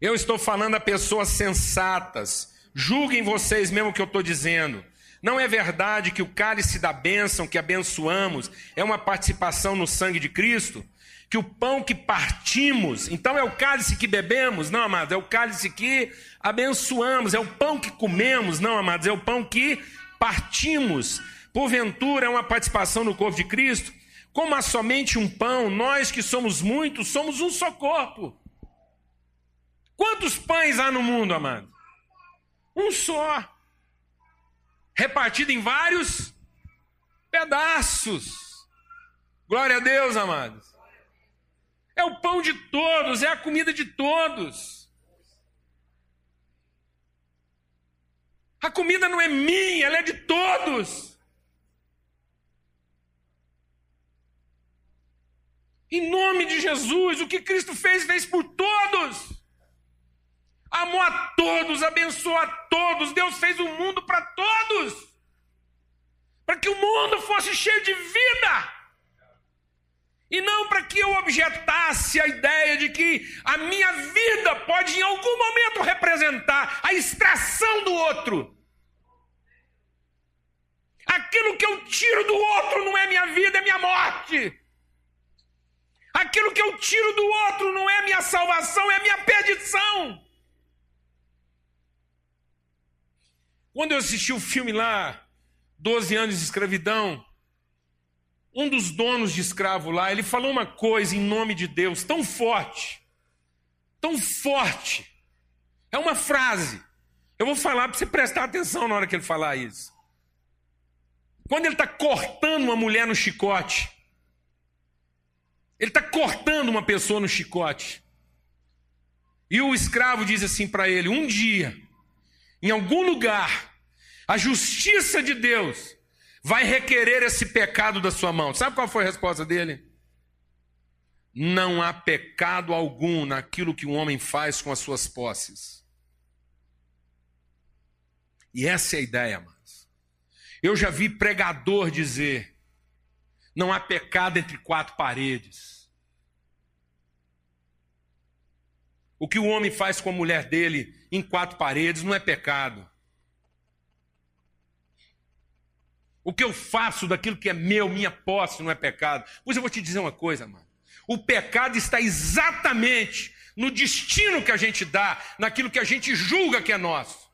Eu estou falando a pessoas sensatas. Julguem vocês mesmo o que eu estou dizendo. Não é verdade que o cálice da bênção que abençoamos é uma participação no sangue de Cristo? Que o pão que partimos, então é o cálice que bebemos? Não, amados, é o cálice que abençoamos, é o pão que comemos? Não, amados, é o pão que partimos. Porventura é uma participação no corpo de Cristo? Como há somente um pão, nós que somos muitos, somos um só corpo. Quantos pães há no mundo, amado? Um só. Repartido em vários pedaços. Glória a Deus, amados. É o pão de todos, é a comida de todos. A comida não é minha, ela é de todos. Em nome de Jesus, o que Cristo fez, fez por todos amou a todos, abençoou a todos. Deus fez o mundo para todos, para que o mundo fosse cheio de vida. E não para que eu objetasse a ideia de que a minha vida pode em algum momento representar a extração do outro. Aquilo que eu tiro do outro não é minha vida, é minha morte. Aquilo que eu tiro do outro não é minha salvação, é minha perdição. Quando eu assisti o filme lá, 12 anos de escravidão, um dos donos de escravo lá, ele falou uma coisa em nome de Deus tão forte, tão forte. É uma frase. Eu vou falar para você prestar atenção na hora que ele falar isso. Quando ele está cortando uma mulher no chicote, ele está cortando uma pessoa no chicote. E o escravo diz assim para ele: Um dia em algum lugar, a justiça de Deus vai requerer esse pecado da sua mão. Sabe qual foi a resposta dele? Não há pecado algum naquilo que um homem faz com as suas posses. E essa é a ideia, amados. Eu já vi pregador dizer: não há pecado entre quatro paredes. O que o homem faz com a mulher dele em quatro paredes não é pecado. O que eu faço daquilo que é meu, minha posse, não é pecado. Pois eu vou te dizer uma coisa, mano. O pecado está exatamente no destino que a gente dá, naquilo que a gente julga que é nosso.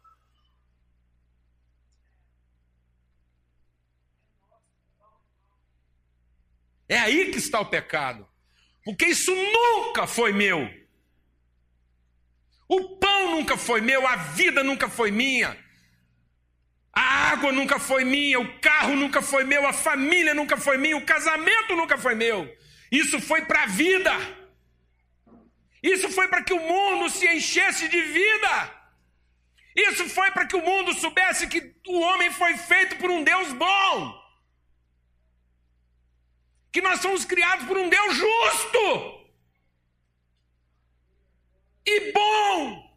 É aí que está o pecado. Porque isso nunca foi meu. O pão nunca foi meu, a vida nunca foi minha. A água nunca foi minha, o carro nunca foi meu, a família nunca foi minha, o casamento nunca foi meu. Isso foi para a vida. Isso foi para que o mundo se enchesse de vida. Isso foi para que o mundo soubesse que o homem foi feito por um Deus bom. Que nós somos criados por um Deus justo e bom.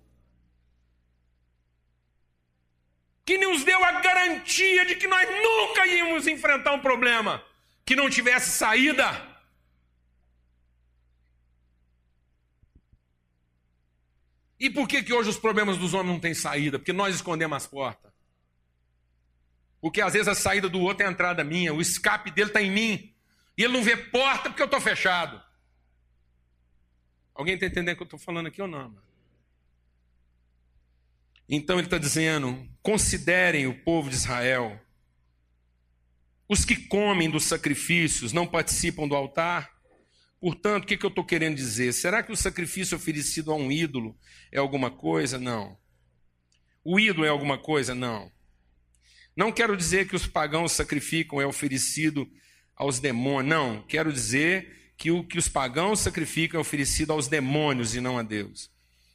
Que nos deu a garantia de que nós nunca íamos enfrentar um problema que não tivesse saída. E por que, que hoje os problemas dos homens não têm saída? Porque nós escondemos as portas. Porque às vezes a saída do outro é a entrada minha, o escape dele está em mim. E ele não vê porta porque eu estou fechado. Alguém está entendendo o que eu estou falando aqui ou não? Então ele está dizendo: considerem o povo de Israel. Os que comem dos sacrifícios não participam do altar. Portanto, o que, que eu estou querendo dizer? Será que o sacrifício oferecido a um ídolo é alguma coisa? Não. O ídolo é alguma coisa? Não. Não quero dizer que os pagãos sacrificam é oferecido aos demônios. Não. Quero dizer que o que os pagãos sacrificam é oferecido aos demônios e não a Deus.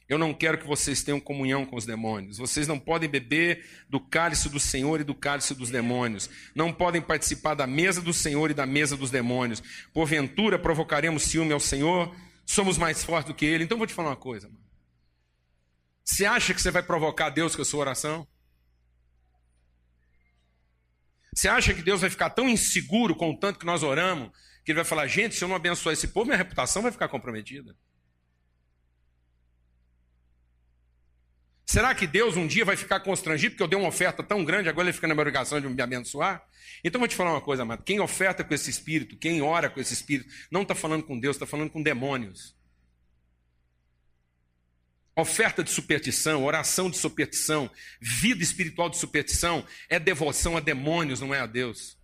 Eu não quero que vocês tenham comunhão com os demônios. Vocês não podem beber do cálice do Senhor e do cálice dos demônios. Não podem participar da mesa do Senhor e da mesa dos demônios. Porventura provocaremos ciúme ao Senhor? Somos mais fortes do que Ele. Então vou te falar uma coisa. Mano. Você acha que você vai provocar Deus com a sua oração? Você acha que Deus vai ficar tão inseguro com o tanto que nós oramos que Ele vai falar: gente, se eu não abençoar esse povo, minha reputação vai ficar comprometida? Será que Deus um dia vai ficar constrangido porque eu dei uma oferta tão grande, agora ele fica na minha obrigação de me abençoar? Então vou te falar uma coisa, amado. Quem oferta com esse espírito, quem ora com esse espírito, não está falando com Deus, está falando com demônios. Oferta de superstição, oração de superstição, vida espiritual de superstição é devoção a demônios, não é a Deus.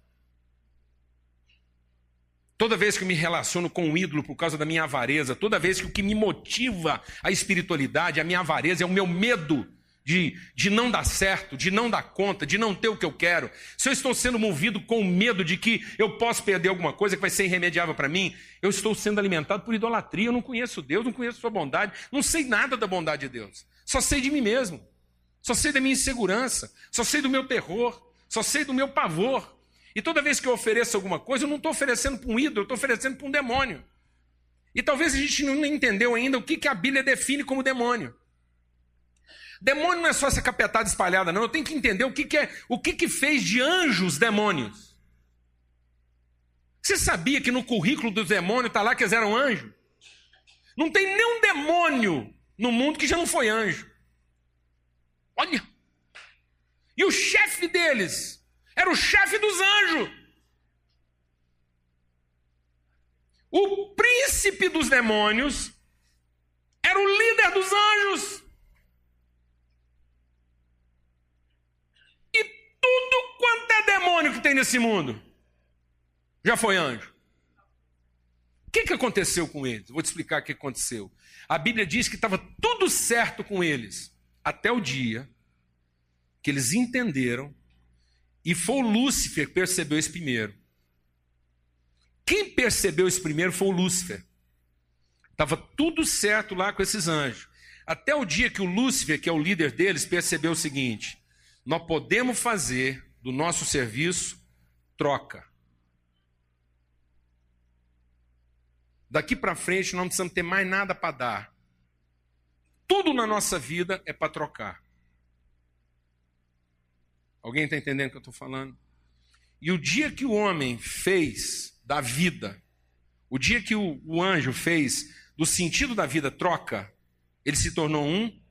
Toda vez que eu me relaciono com um ídolo por causa da minha avareza, toda vez que o que me motiva a espiritualidade, a minha avareza, é o meu medo de, de não dar certo, de não dar conta, de não ter o que eu quero, se eu estou sendo movido com medo de que eu posso perder alguma coisa que vai ser irremediável para mim, eu estou sendo alimentado por idolatria. Eu não conheço Deus, não conheço Sua bondade, não sei nada da bondade de Deus, só sei de mim mesmo, só sei da minha insegurança, só sei do meu terror, só sei do meu pavor. E toda vez que eu ofereço alguma coisa, eu não estou oferecendo para um ídolo, eu estou oferecendo para um demônio. E talvez a gente não entendeu ainda o que, que a Bíblia define como demônio. Demônio não é só essa capetada espalhada, não. Eu tenho que entender o que, que é, o que, que fez de anjos demônios. Você sabia que no currículo dos demônios está lá que eles eram anjos? Não tem nenhum demônio no mundo que já não foi anjo. Olha! E o chefe deles era o chefe dos anjos. O príncipe dos demônios era o líder dos anjos. E tudo quanto é demônio que tem nesse mundo já foi anjo. O que, que aconteceu com eles? Vou te explicar o que aconteceu. A Bíblia diz que estava tudo certo com eles, até o dia que eles entenderam e foi o Lúcifer que percebeu isso primeiro. Quem percebeu isso primeiro foi o Lúcifer. Estava tudo certo lá com esses anjos. Até o dia que o Lúcifer, que é o líder deles, percebeu o seguinte: nós podemos fazer do nosso serviço troca. Daqui para frente nós não precisamos ter mais nada para dar. Tudo na nossa vida é para trocar. Alguém está entendendo o que eu estou falando? E o dia que o homem fez da vida, o dia que o, o anjo fez do sentido da vida troca, ele se tornou um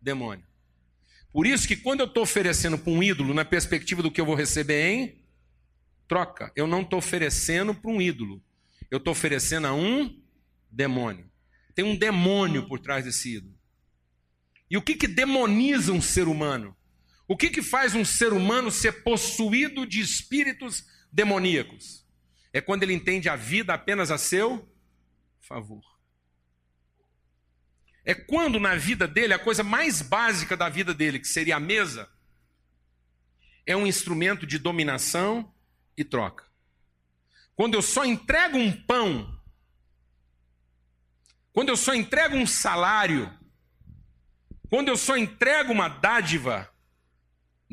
demônio. Por isso que quando eu estou oferecendo para um ídolo, na perspectiva do que eu vou receber em troca, eu não estou oferecendo para um ídolo, eu estou oferecendo a um demônio. Tem um demônio por trás desse ídolo. E o que, que demoniza um ser humano? O que, que faz um ser humano ser possuído de espíritos demoníacos? É quando ele entende a vida apenas a seu favor. É quando na vida dele, a coisa mais básica da vida dele, que seria a mesa, é um instrumento de dominação e troca. Quando eu só entrego um pão, quando eu só entrego um salário, quando eu só entrego uma dádiva,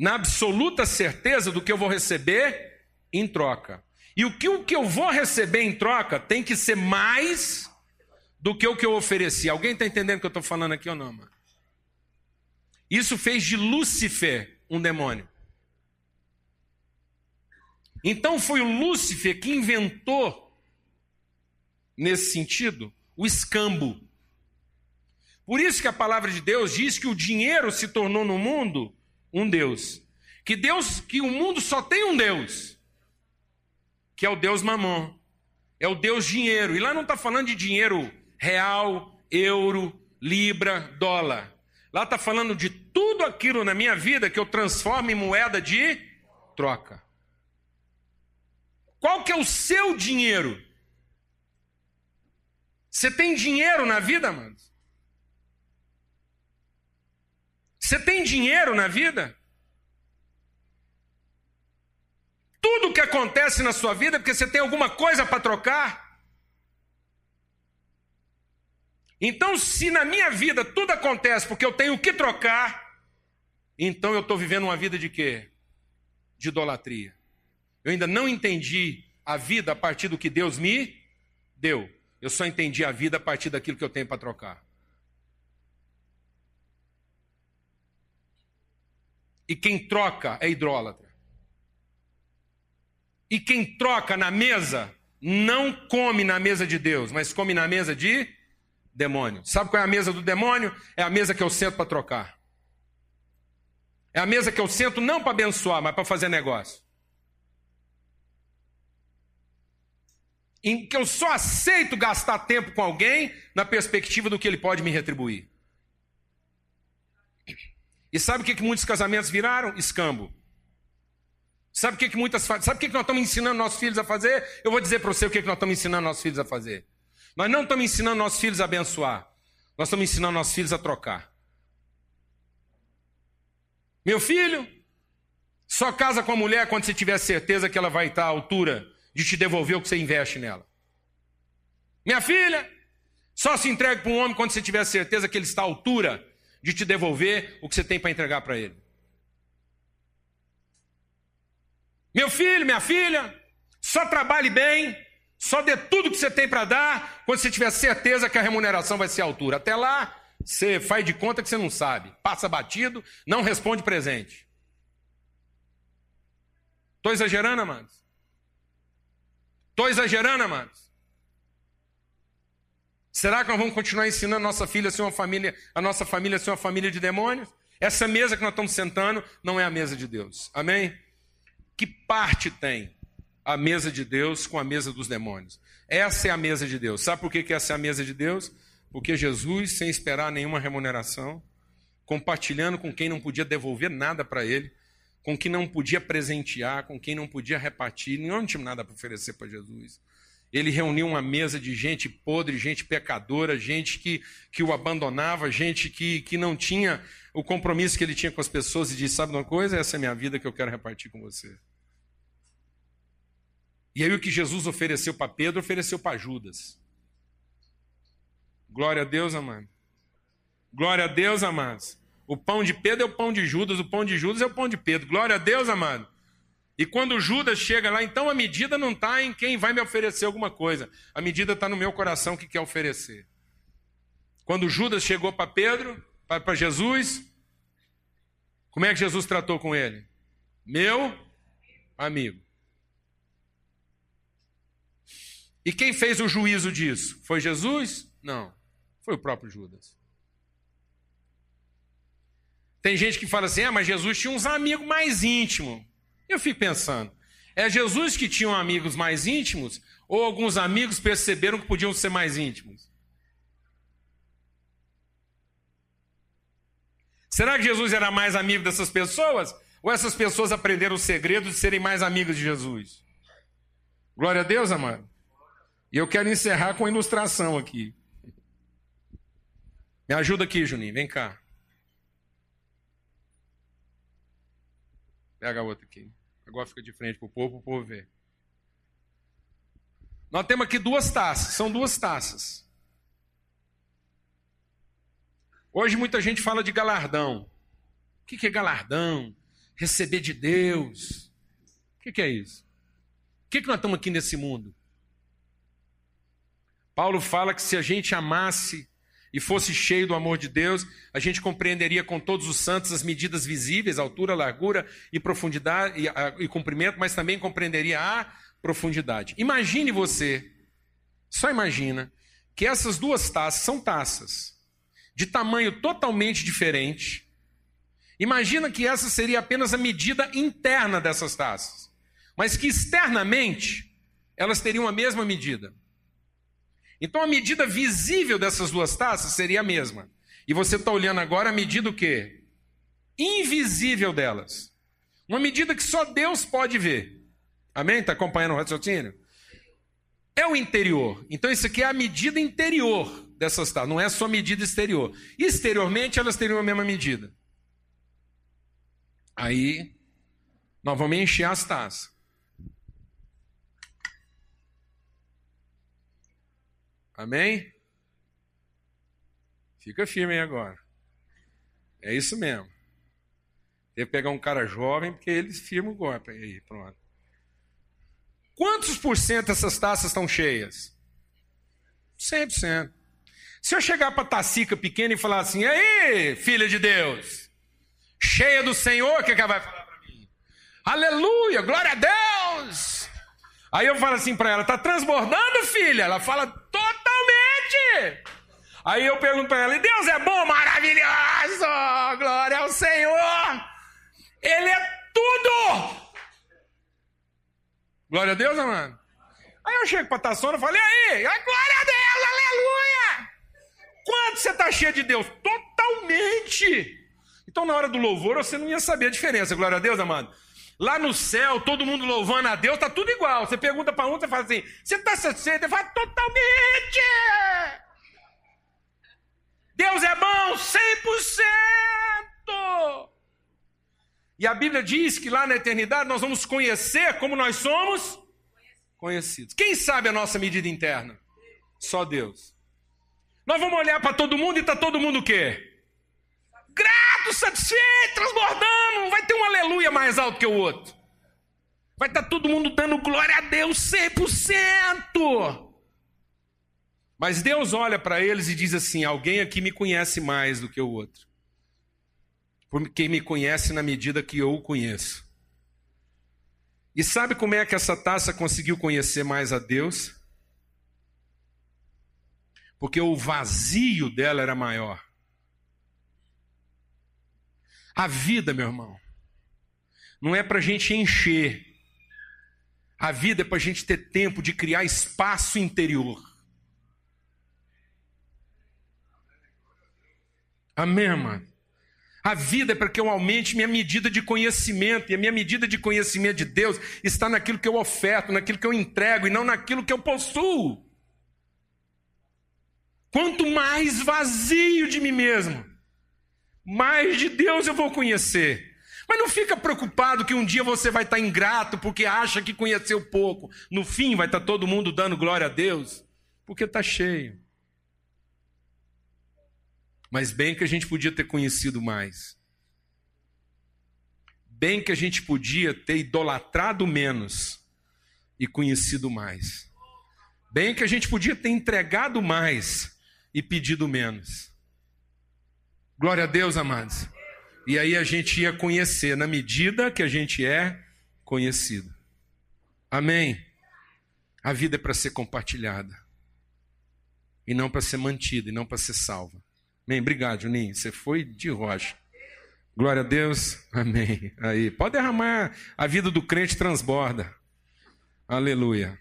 na absoluta certeza do que eu vou receber em troca. E o que, o que eu vou receber em troca tem que ser mais do que o que eu ofereci. Alguém está entendendo o que eu estou falando aqui ou não, mano? Isso fez de Lúcifer um demônio. Então foi o Lúcifer que inventou, nesse sentido, o escambo. Por isso que a palavra de Deus diz que o dinheiro se tornou no mundo um Deus. Que Deus, que o mundo só tem um Deus, que é o Deus Mamon. É o Deus dinheiro. E lá não está falando de dinheiro real, euro, libra, dólar. Lá está falando de tudo aquilo na minha vida que eu transformo em moeda de troca. Qual que é o seu dinheiro? Você tem dinheiro na vida, mano? Você tem dinheiro na vida? Tudo que acontece na sua vida é porque você tem alguma coisa para trocar? Então, se na minha vida tudo acontece porque eu tenho que trocar, então eu estou vivendo uma vida de quê? De idolatria. Eu ainda não entendi a vida a partir do que Deus me deu. Eu só entendi a vida a partir daquilo que eu tenho para trocar. E quem troca é idólatra. E quem troca na mesa não come na mesa de Deus, mas come na mesa de demônio. Sabe qual é a mesa do demônio? É a mesa que eu sento para trocar. É a mesa que eu sento não para abençoar, mas para fazer negócio. Em que eu só aceito gastar tempo com alguém na perspectiva do que ele pode me retribuir. E sabe o que, que muitos casamentos viraram? Escambo. Sabe o que, que muitas Sabe o que, que nós estamos ensinando nossos filhos a fazer? Eu vou dizer para você o que, que nós estamos ensinando nossos filhos a fazer. Nós não estamos ensinando nossos filhos a abençoar. Nós estamos ensinando nossos filhos a trocar. Meu filho, só casa com a mulher quando você tiver certeza que ela vai estar à altura de te devolver o que você investe nela. Minha filha, só se entregue para um homem quando você tiver certeza que ele está à altura de te devolver o que você tem para entregar para ele. Meu filho, minha filha, só trabalhe bem só dê tudo que você tem para dar quando você tiver certeza que a remuneração vai ser à altura. Até lá, você faz de conta que você não sabe. Passa batido, não responde presente. Estou exagerando, amados? Estou exagerando, amados? Será que nós vamos continuar ensinando a nossa filha a ser uma família, a nossa família a ser uma família de demônios? Essa mesa que nós estamos sentando não é a mesa de Deus. Amém? Que parte tem a mesa de Deus com a mesa dos demônios. Essa é a mesa de Deus. Sabe por que essa é a mesa de Deus? Porque Jesus, sem esperar nenhuma remuneração, compartilhando com quem não podia devolver nada para ele, com quem não podia presentear, com quem não podia repartir, não tinha nada para oferecer para Jesus. Ele reuniu uma mesa de gente podre, gente pecadora, gente que, que o abandonava, gente que, que não tinha o compromisso que ele tinha com as pessoas e disse: Sabe uma coisa? Essa é a minha vida que eu quero repartir com você. E aí o que Jesus ofereceu para Pedro, ofereceu para Judas. Glória a Deus, amado. Glória a Deus, amados. O pão de Pedro é o pão de Judas, o pão de Judas é o pão de Pedro. Glória a Deus, amado. E quando Judas chega lá, então a medida não está em quem vai me oferecer alguma coisa. A medida está no meu coração que quer oferecer. Quando Judas chegou para Pedro, para Jesus, como é que Jesus tratou com ele? Meu amigo. E quem fez o juízo disso? Foi Jesus? Não. Foi o próprio Judas. Tem gente que fala assim: ah, mas Jesus tinha uns amigos mais íntimos. Eu fico pensando: é Jesus que tinha amigos mais íntimos? Ou alguns amigos perceberam que podiam ser mais íntimos? Será que Jesus era mais amigo dessas pessoas? Ou essas pessoas aprenderam o segredo de serem mais amigos de Jesus? Glória a Deus, amado. E eu quero encerrar com uma ilustração aqui. Me ajuda aqui, Juninho, vem cá. Pega a outra aqui. Agora fica de frente para o povo, para o povo ver. Nós temos aqui duas taças, são duas taças. Hoje muita gente fala de galardão. O que é galardão? Receber de Deus. O que é isso? O que nós estamos aqui nesse mundo? Paulo fala que se a gente amasse e fosse cheio do amor de Deus, a gente compreenderia com todos os santos as medidas visíveis, altura, largura e profundidade e, a, e comprimento, mas também compreenderia a profundidade. Imagine você, só imagina, que essas duas taças são taças de tamanho totalmente diferente. Imagina que essa seria apenas a medida interna dessas taças, mas que externamente elas teriam a mesma medida. Então a medida visível dessas duas taças seria a mesma. E você está olhando agora a medida o quê? Invisível delas. Uma medida que só Deus pode ver. Amém? Está acompanhando o raciocínio? É o interior. Então isso aqui é a medida interior dessas taças, não é só medida exterior. Exteriormente elas teriam a mesma medida. Aí nós vamos encher as taças. Amém? Fica firme aí agora. É isso mesmo. Que pegar um cara jovem, porque eles firmam o golpe aí, pronto. Quantos por cento essas taças estão cheias? 100%. Se eu chegar para a tacica pequena e falar assim, aí, filha de Deus, cheia do Senhor, o que, que ela vai falar para mim? Aleluia, glória a Deus! Aí eu falo assim para ela, tá transbordando, filha? Ela fala, Aí eu pergunto para ela: Deus é bom, maravilhoso, glória ao Senhor, Ele é tudo. Glória a Deus, amado. Aí eu chego para Tassona e falo: e aí? Glória a Deus, aleluia. Quanto você está cheio de Deus? Totalmente. Então, na hora do louvor, você não ia saber a diferença, glória a Deus, amado. Lá no céu, todo mundo louvando a Deus, tá tudo igual. Você pergunta para um, você fala assim: você está satisfeito? Ele fala: totalmente. Deus é bom 100%. E a Bíblia diz que lá na eternidade nós vamos conhecer como nós somos conhecidos. Quem sabe a nossa medida interna? Só Deus. Nós vamos olhar para todo mundo e está todo mundo o quê? Grato, satisfeito, transbordando. Vai ter um aleluia mais alto que o outro. Vai estar tá todo mundo dando glória a Deus 100%. Mas Deus olha para eles e diz assim: alguém aqui me conhece mais do que o outro. Porque me conhece na medida que eu o conheço. E sabe como é que essa taça conseguiu conhecer mais a Deus? Porque o vazio dela era maior. A vida, meu irmão, não é para a gente encher. A vida é para a gente ter tempo de criar espaço interior. Amém, mano? A vida é para que eu aumente minha medida de conhecimento, e a minha medida de conhecimento de Deus está naquilo que eu oferto, naquilo que eu entrego, e não naquilo que eu possuo. Quanto mais vazio de mim mesmo, mais de Deus eu vou conhecer. Mas não fica preocupado que um dia você vai estar ingrato porque acha que conheceu pouco. No fim vai estar todo mundo dando glória a Deus, porque está cheio. Mas bem que a gente podia ter conhecido mais. Bem que a gente podia ter idolatrado menos e conhecido mais. Bem que a gente podia ter entregado mais e pedido menos. Glória a Deus, amados. E aí a gente ia conhecer na medida que a gente é conhecido. Amém. A vida é para ser compartilhada. E não para ser mantida, e não para ser salva. Bem, obrigado, Juninho. Você foi de rocha. Glória a Deus. Amém. Aí, pode derramar, a vida do crente transborda. Aleluia.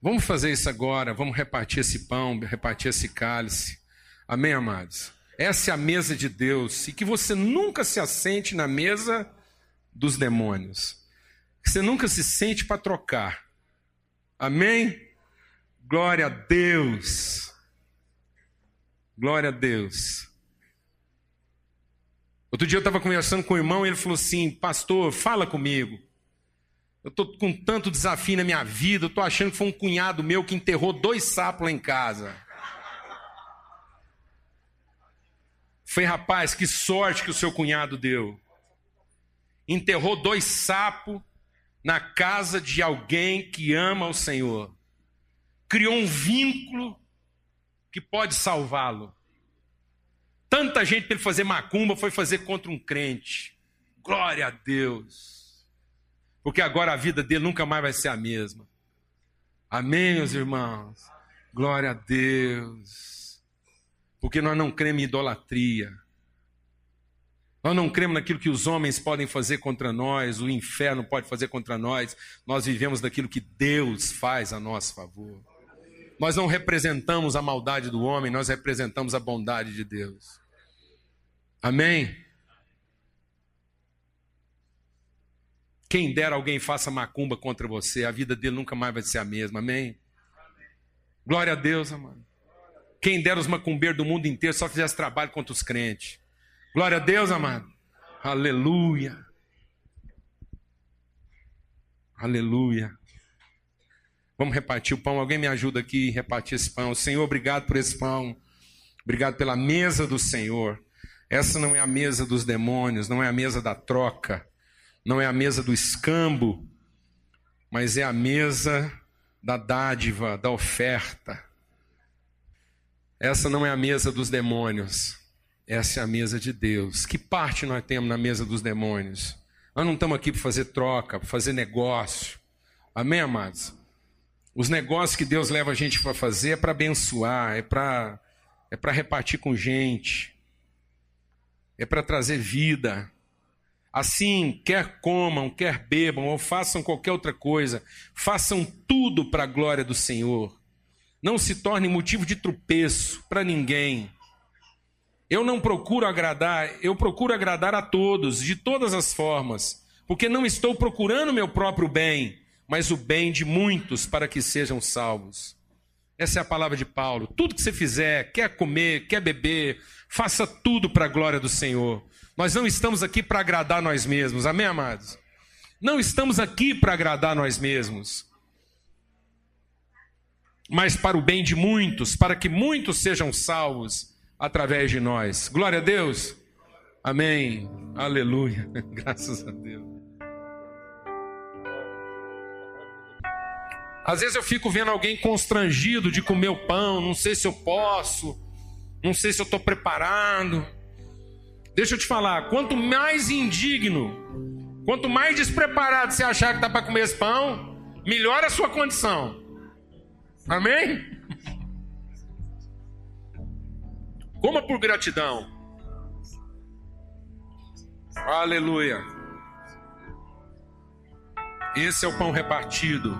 Vamos fazer isso agora, vamos repartir esse pão, repartir esse cálice. Amém, amados? Essa é a mesa de Deus. E que você nunca se assente na mesa dos demônios. Que você nunca se sente para trocar. Amém? Glória a Deus. Glória a Deus. Outro dia eu estava conversando com o irmão e ele falou assim: Pastor, fala comigo. Eu estou com tanto desafio na minha vida, eu estou achando que foi um cunhado meu que enterrou dois sapos lá em casa. Foi, rapaz, que sorte que o seu cunhado deu. Enterrou dois sapos na casa de alguém que ama o Senhor. Criou um vínculo que pode salvá-lo. Tanta gente para ele fazer macumba foi fazer contra um crente. Glória a Deus. Porque agora a vida dele nunca mais vai ser a mesma. Amém, meus irmãos? Glória a Deus. Porque nós não cremos em idolatria. Nós não cremos naquilo que os homens podem fazer contra nós, o inferno pode fazer contra nós. Nós vivemos daquilo que Deus faz a nosso favor. Nós não representamos a maldade do homem, nós representamos a bondade de Deus. Amém? Quem dera alguém faça macumba contra você, a vida dele nunca mais vai ser a mesma. Amém? Glória a Deus, amado. Quem dera os macumbeiros do mundo inteiro só fizesse trabalho contra os crentes. Glória a Deus, amado. Aleluia. Aleluia. Vamos repartir o pão. Alguém me ajuda aqui a repartir esse pão. Senhor, obrigado por esse pão. Obrigado pela mesa do Senhor. Essa não é a mesa dos demônios, não é a mesa da troca, não é a mesa do escambo, mas é a mesa da dádiva, da oferta. Essa não é a mesa dos demônios. Essa é a mesa de Deus. Que parte nós temos na mesa dos demônios? Nós não estamos aqui para fazer troca, para fazer negócio. Amém, amados? Os negócios que Deus leva a gente para fazer é para abençoar, é para é para repartir com gente, é para trazer vida. Assim, quer comam, quer bebam ou façam qualquer outra coisa, façam tudo para a glória do Senhor não se torne motivo de tropeço para ninguém. Eu não procuro agradar, eu procuro agradar a todos, de todas as formas, porque não estou procurando meu próprio bem, mas o bem de muitos para que sejam salvos. Essa é a palavra de Paulo. Tudo que você fizer, quer comer, quer beber, faça tudo para a glória do Senhor. Nós não estamos aqui para agradar nós mesmos, amém, amados? Não estamos aqui para agradar nós mesmos mas para o bem de muitos, para que muitos sejam salvos através de nós. Glória a Deus. Amém. Aleluia. Graças a Deus. Às vezes eu fico vendo alguém constrangido de comer o pão, não sei se eu posso, não sei se eu estou preparado. Deixa eu te falar, quanto mais indigno, quanto mais despreparado você achar que está para comer esse pão, melhor a sua condição. Amém? Coma por gratidão. Aleluia. Esse é o pão repartido.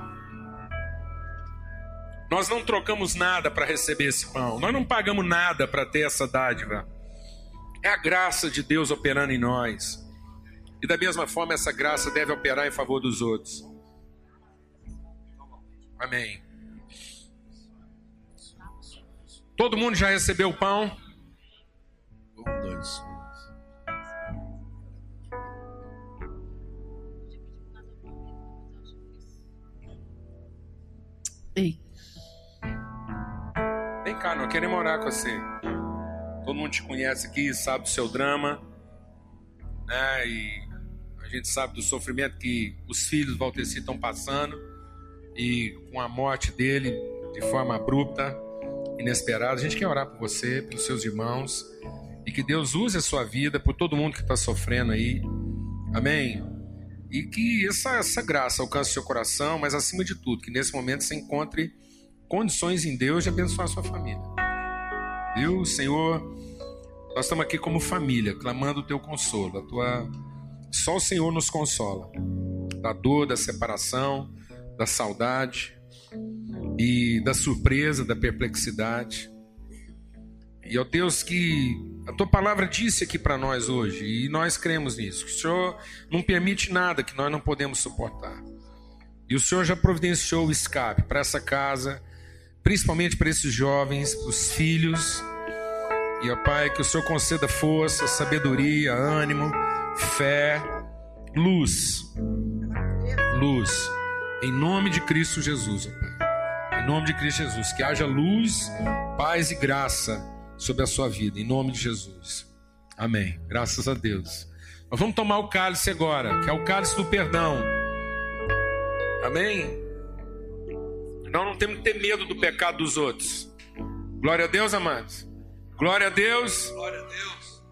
Nós não trocamos nada para receber esse pão. Nós não pagamos nada para ter essa dádiva. É a graça de Deus operando em nós. E da mesma forma, essa graça deve operar em favor dos outros. Amém. Todo mundo já recebeu o pão? Um, dois. Ei. Vem cá, nós queremos orar com você. Todo mundo te conhece aqui, sabe do seu drama, né? E a gente sabe do sofrimento que os filhos Valteci estão passando e com a morte dele de forma abrupta inesperado. A gente quer orar por você, pelos seus irmãos, e que Deus use a sua vida por todo mundo que está sofrendo aí. Amém? E que essa, essa graça alcance o seu coração, mas acima de tudo, que nesse momento você encontre condições em Deus de abençoar a sua família. Viu, Senhor? Nós estamos aqui como família, clamando o teu consolo. A tua... Só o Senhor nos consola. Da dor, da separação, da saudade e da surpresa, da perplexidade. E ó Deus que a tua palavra disse aqui para nós hoje, e nós cremos nisso, que o Senhor não permite nada que nós não podemos suportar. E o Senhor já providenciou o escape para essa casa, principalmente para esses jovens, para os filhos. E ó Pai, que o Senhor conceda força, sabedoria, ânimo, fé, luz. Luz. Em nome de Cristo Jesus, ó Pai. Em nome de Cristo Jesus, que haja luz, paz e graça sobre a sua vida, em nome de Jesus. Amém. Graças a Deus. Nós vamos tomar o cálice agora, que é o cálice do perdão. Amém? Nós não temos que ter medo do pecado dos outros. Glória a Deus, amados. Glória a Deus. Glória a Deus.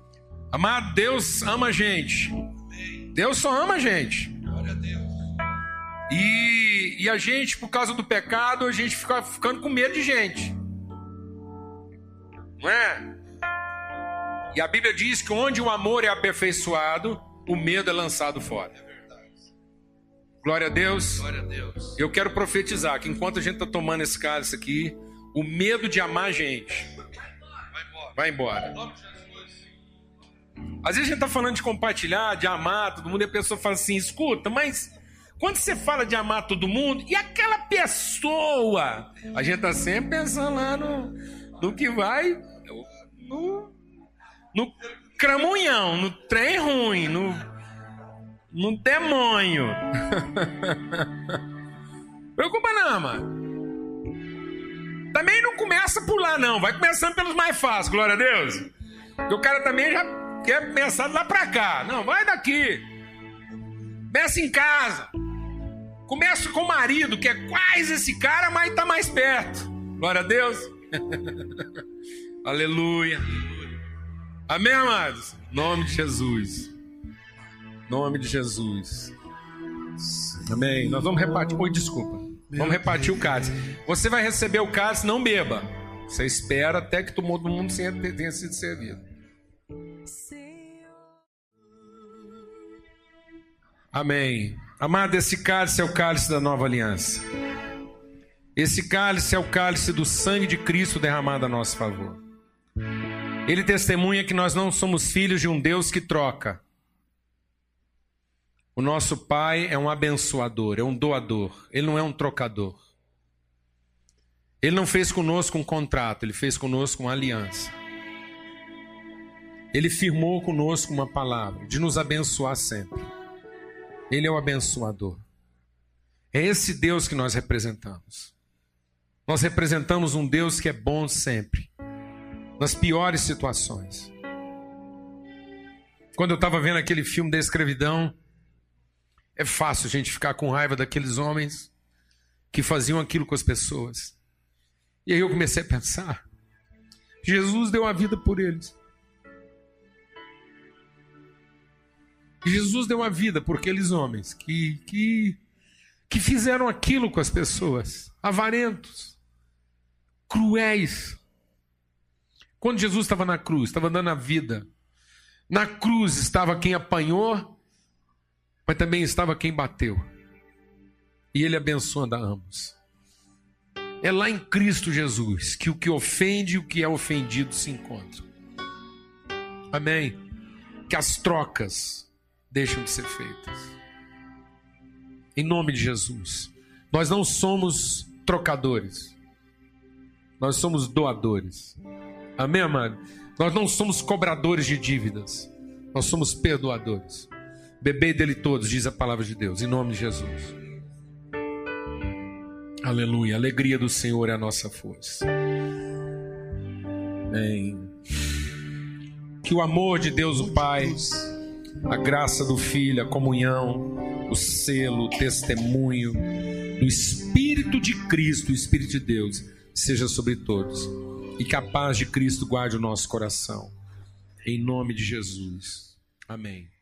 Amado, Deus ama a gente. Amém. Deus só ama a gente. Glória a Deus. E, e a gente, por causa do pecado, a gente fica ficando com medo de gente. Não é? E a Bíblia diz que onde o amor é aperfeiçoado, o medo é lançado fora. Glória a Deus. Glória a Deus. Eu quero profetizar que enquanto a gente está tomando esse cálice aqui, o medo de amar a gente vai embora. Às vezes a gente está falando de compartilhar, de amar todo mundo, e a pessoa fala assim: escuta, mas quando você fala de amar todo mundo, e aquela pessoa? A gente está sempre pensando lá no, no que vai, no, no cramunhão, no trem ruim, no no demônio. Preocupa não. Também não começa por lá, não. Vai começando pelos mais fáceis, glória a Deus. Porque o cara também já quer começar lá pra cá. Não, vai daqui. Começa em casa. Começa com o marido, que é quase esse cara, mas tá mais perto. Glória a Deus. Aleluia. Amém, amados? Nome de Jesus nome de Jesus. Amém. Nós vamos repartir. Oi, desculpa. Vamos repartir o cálice. Você vai receber o cálice, não beba. Você espera até que todo mundo tenha sido servido. Amém. Amado, esse cálice é o cálice da nova aliança. Esse cálice é o cálice do sangue de Cristo derramado a nosso favor. Ele testemunha que nós não somos filhos de um Deus que troca, o nosso Pai é um abençoador, é um doador, ele não é um trocador. Ele não fez conosco um contrato, ele fez conosco uma aliança. Ele firmou conosco uma palavra de nos abençoar sempre. Ele é o abençoador. É esse Deus que nós representamos. Nós representamos um Deus que é bom sempre, nas piores situações. Quando eu estava vendo aquele filme da escravidão, é fácil a gente ficar com raiva daqueles homens que faziam aquilo com as pessoas. E aí eu comecei a pensar: Jesus deu a vida por eles. Jesus deu a vida por aqueles homens que, que, que fizeram aquilo com as pessoas, avarentos, cruéis. Quando Jesus estava na cruz, estava dando a vida, na cruz estava quem apanhou mas também estava quem bateu. E ele abençoando a ambos. É lá em Cristo Jesus que o que ofende e o que é ofendido se encontram. Amém. Que as trocas deixam de ser feitas. Em nome de Jesus. Nós não somos trocadores. Nós somos doadores. Amém, amado? Nós não somos cobradores de dívidas. Nós somos perdoadores. Bebei dele todos, diz a palavra de Deus, em nome de Jesus. Aleluia. A alegria do Senhor é a nossa força. Amém. Que o amor de Deus, o Pai, a graça do Filho, a comunhão, o selo, o testemunho, do Espírito de Cristo, o Espírito de Deus, seja sobre todos. E que a paz de Cristo guarde o nosso coração. Em nome de Jesus. Amém.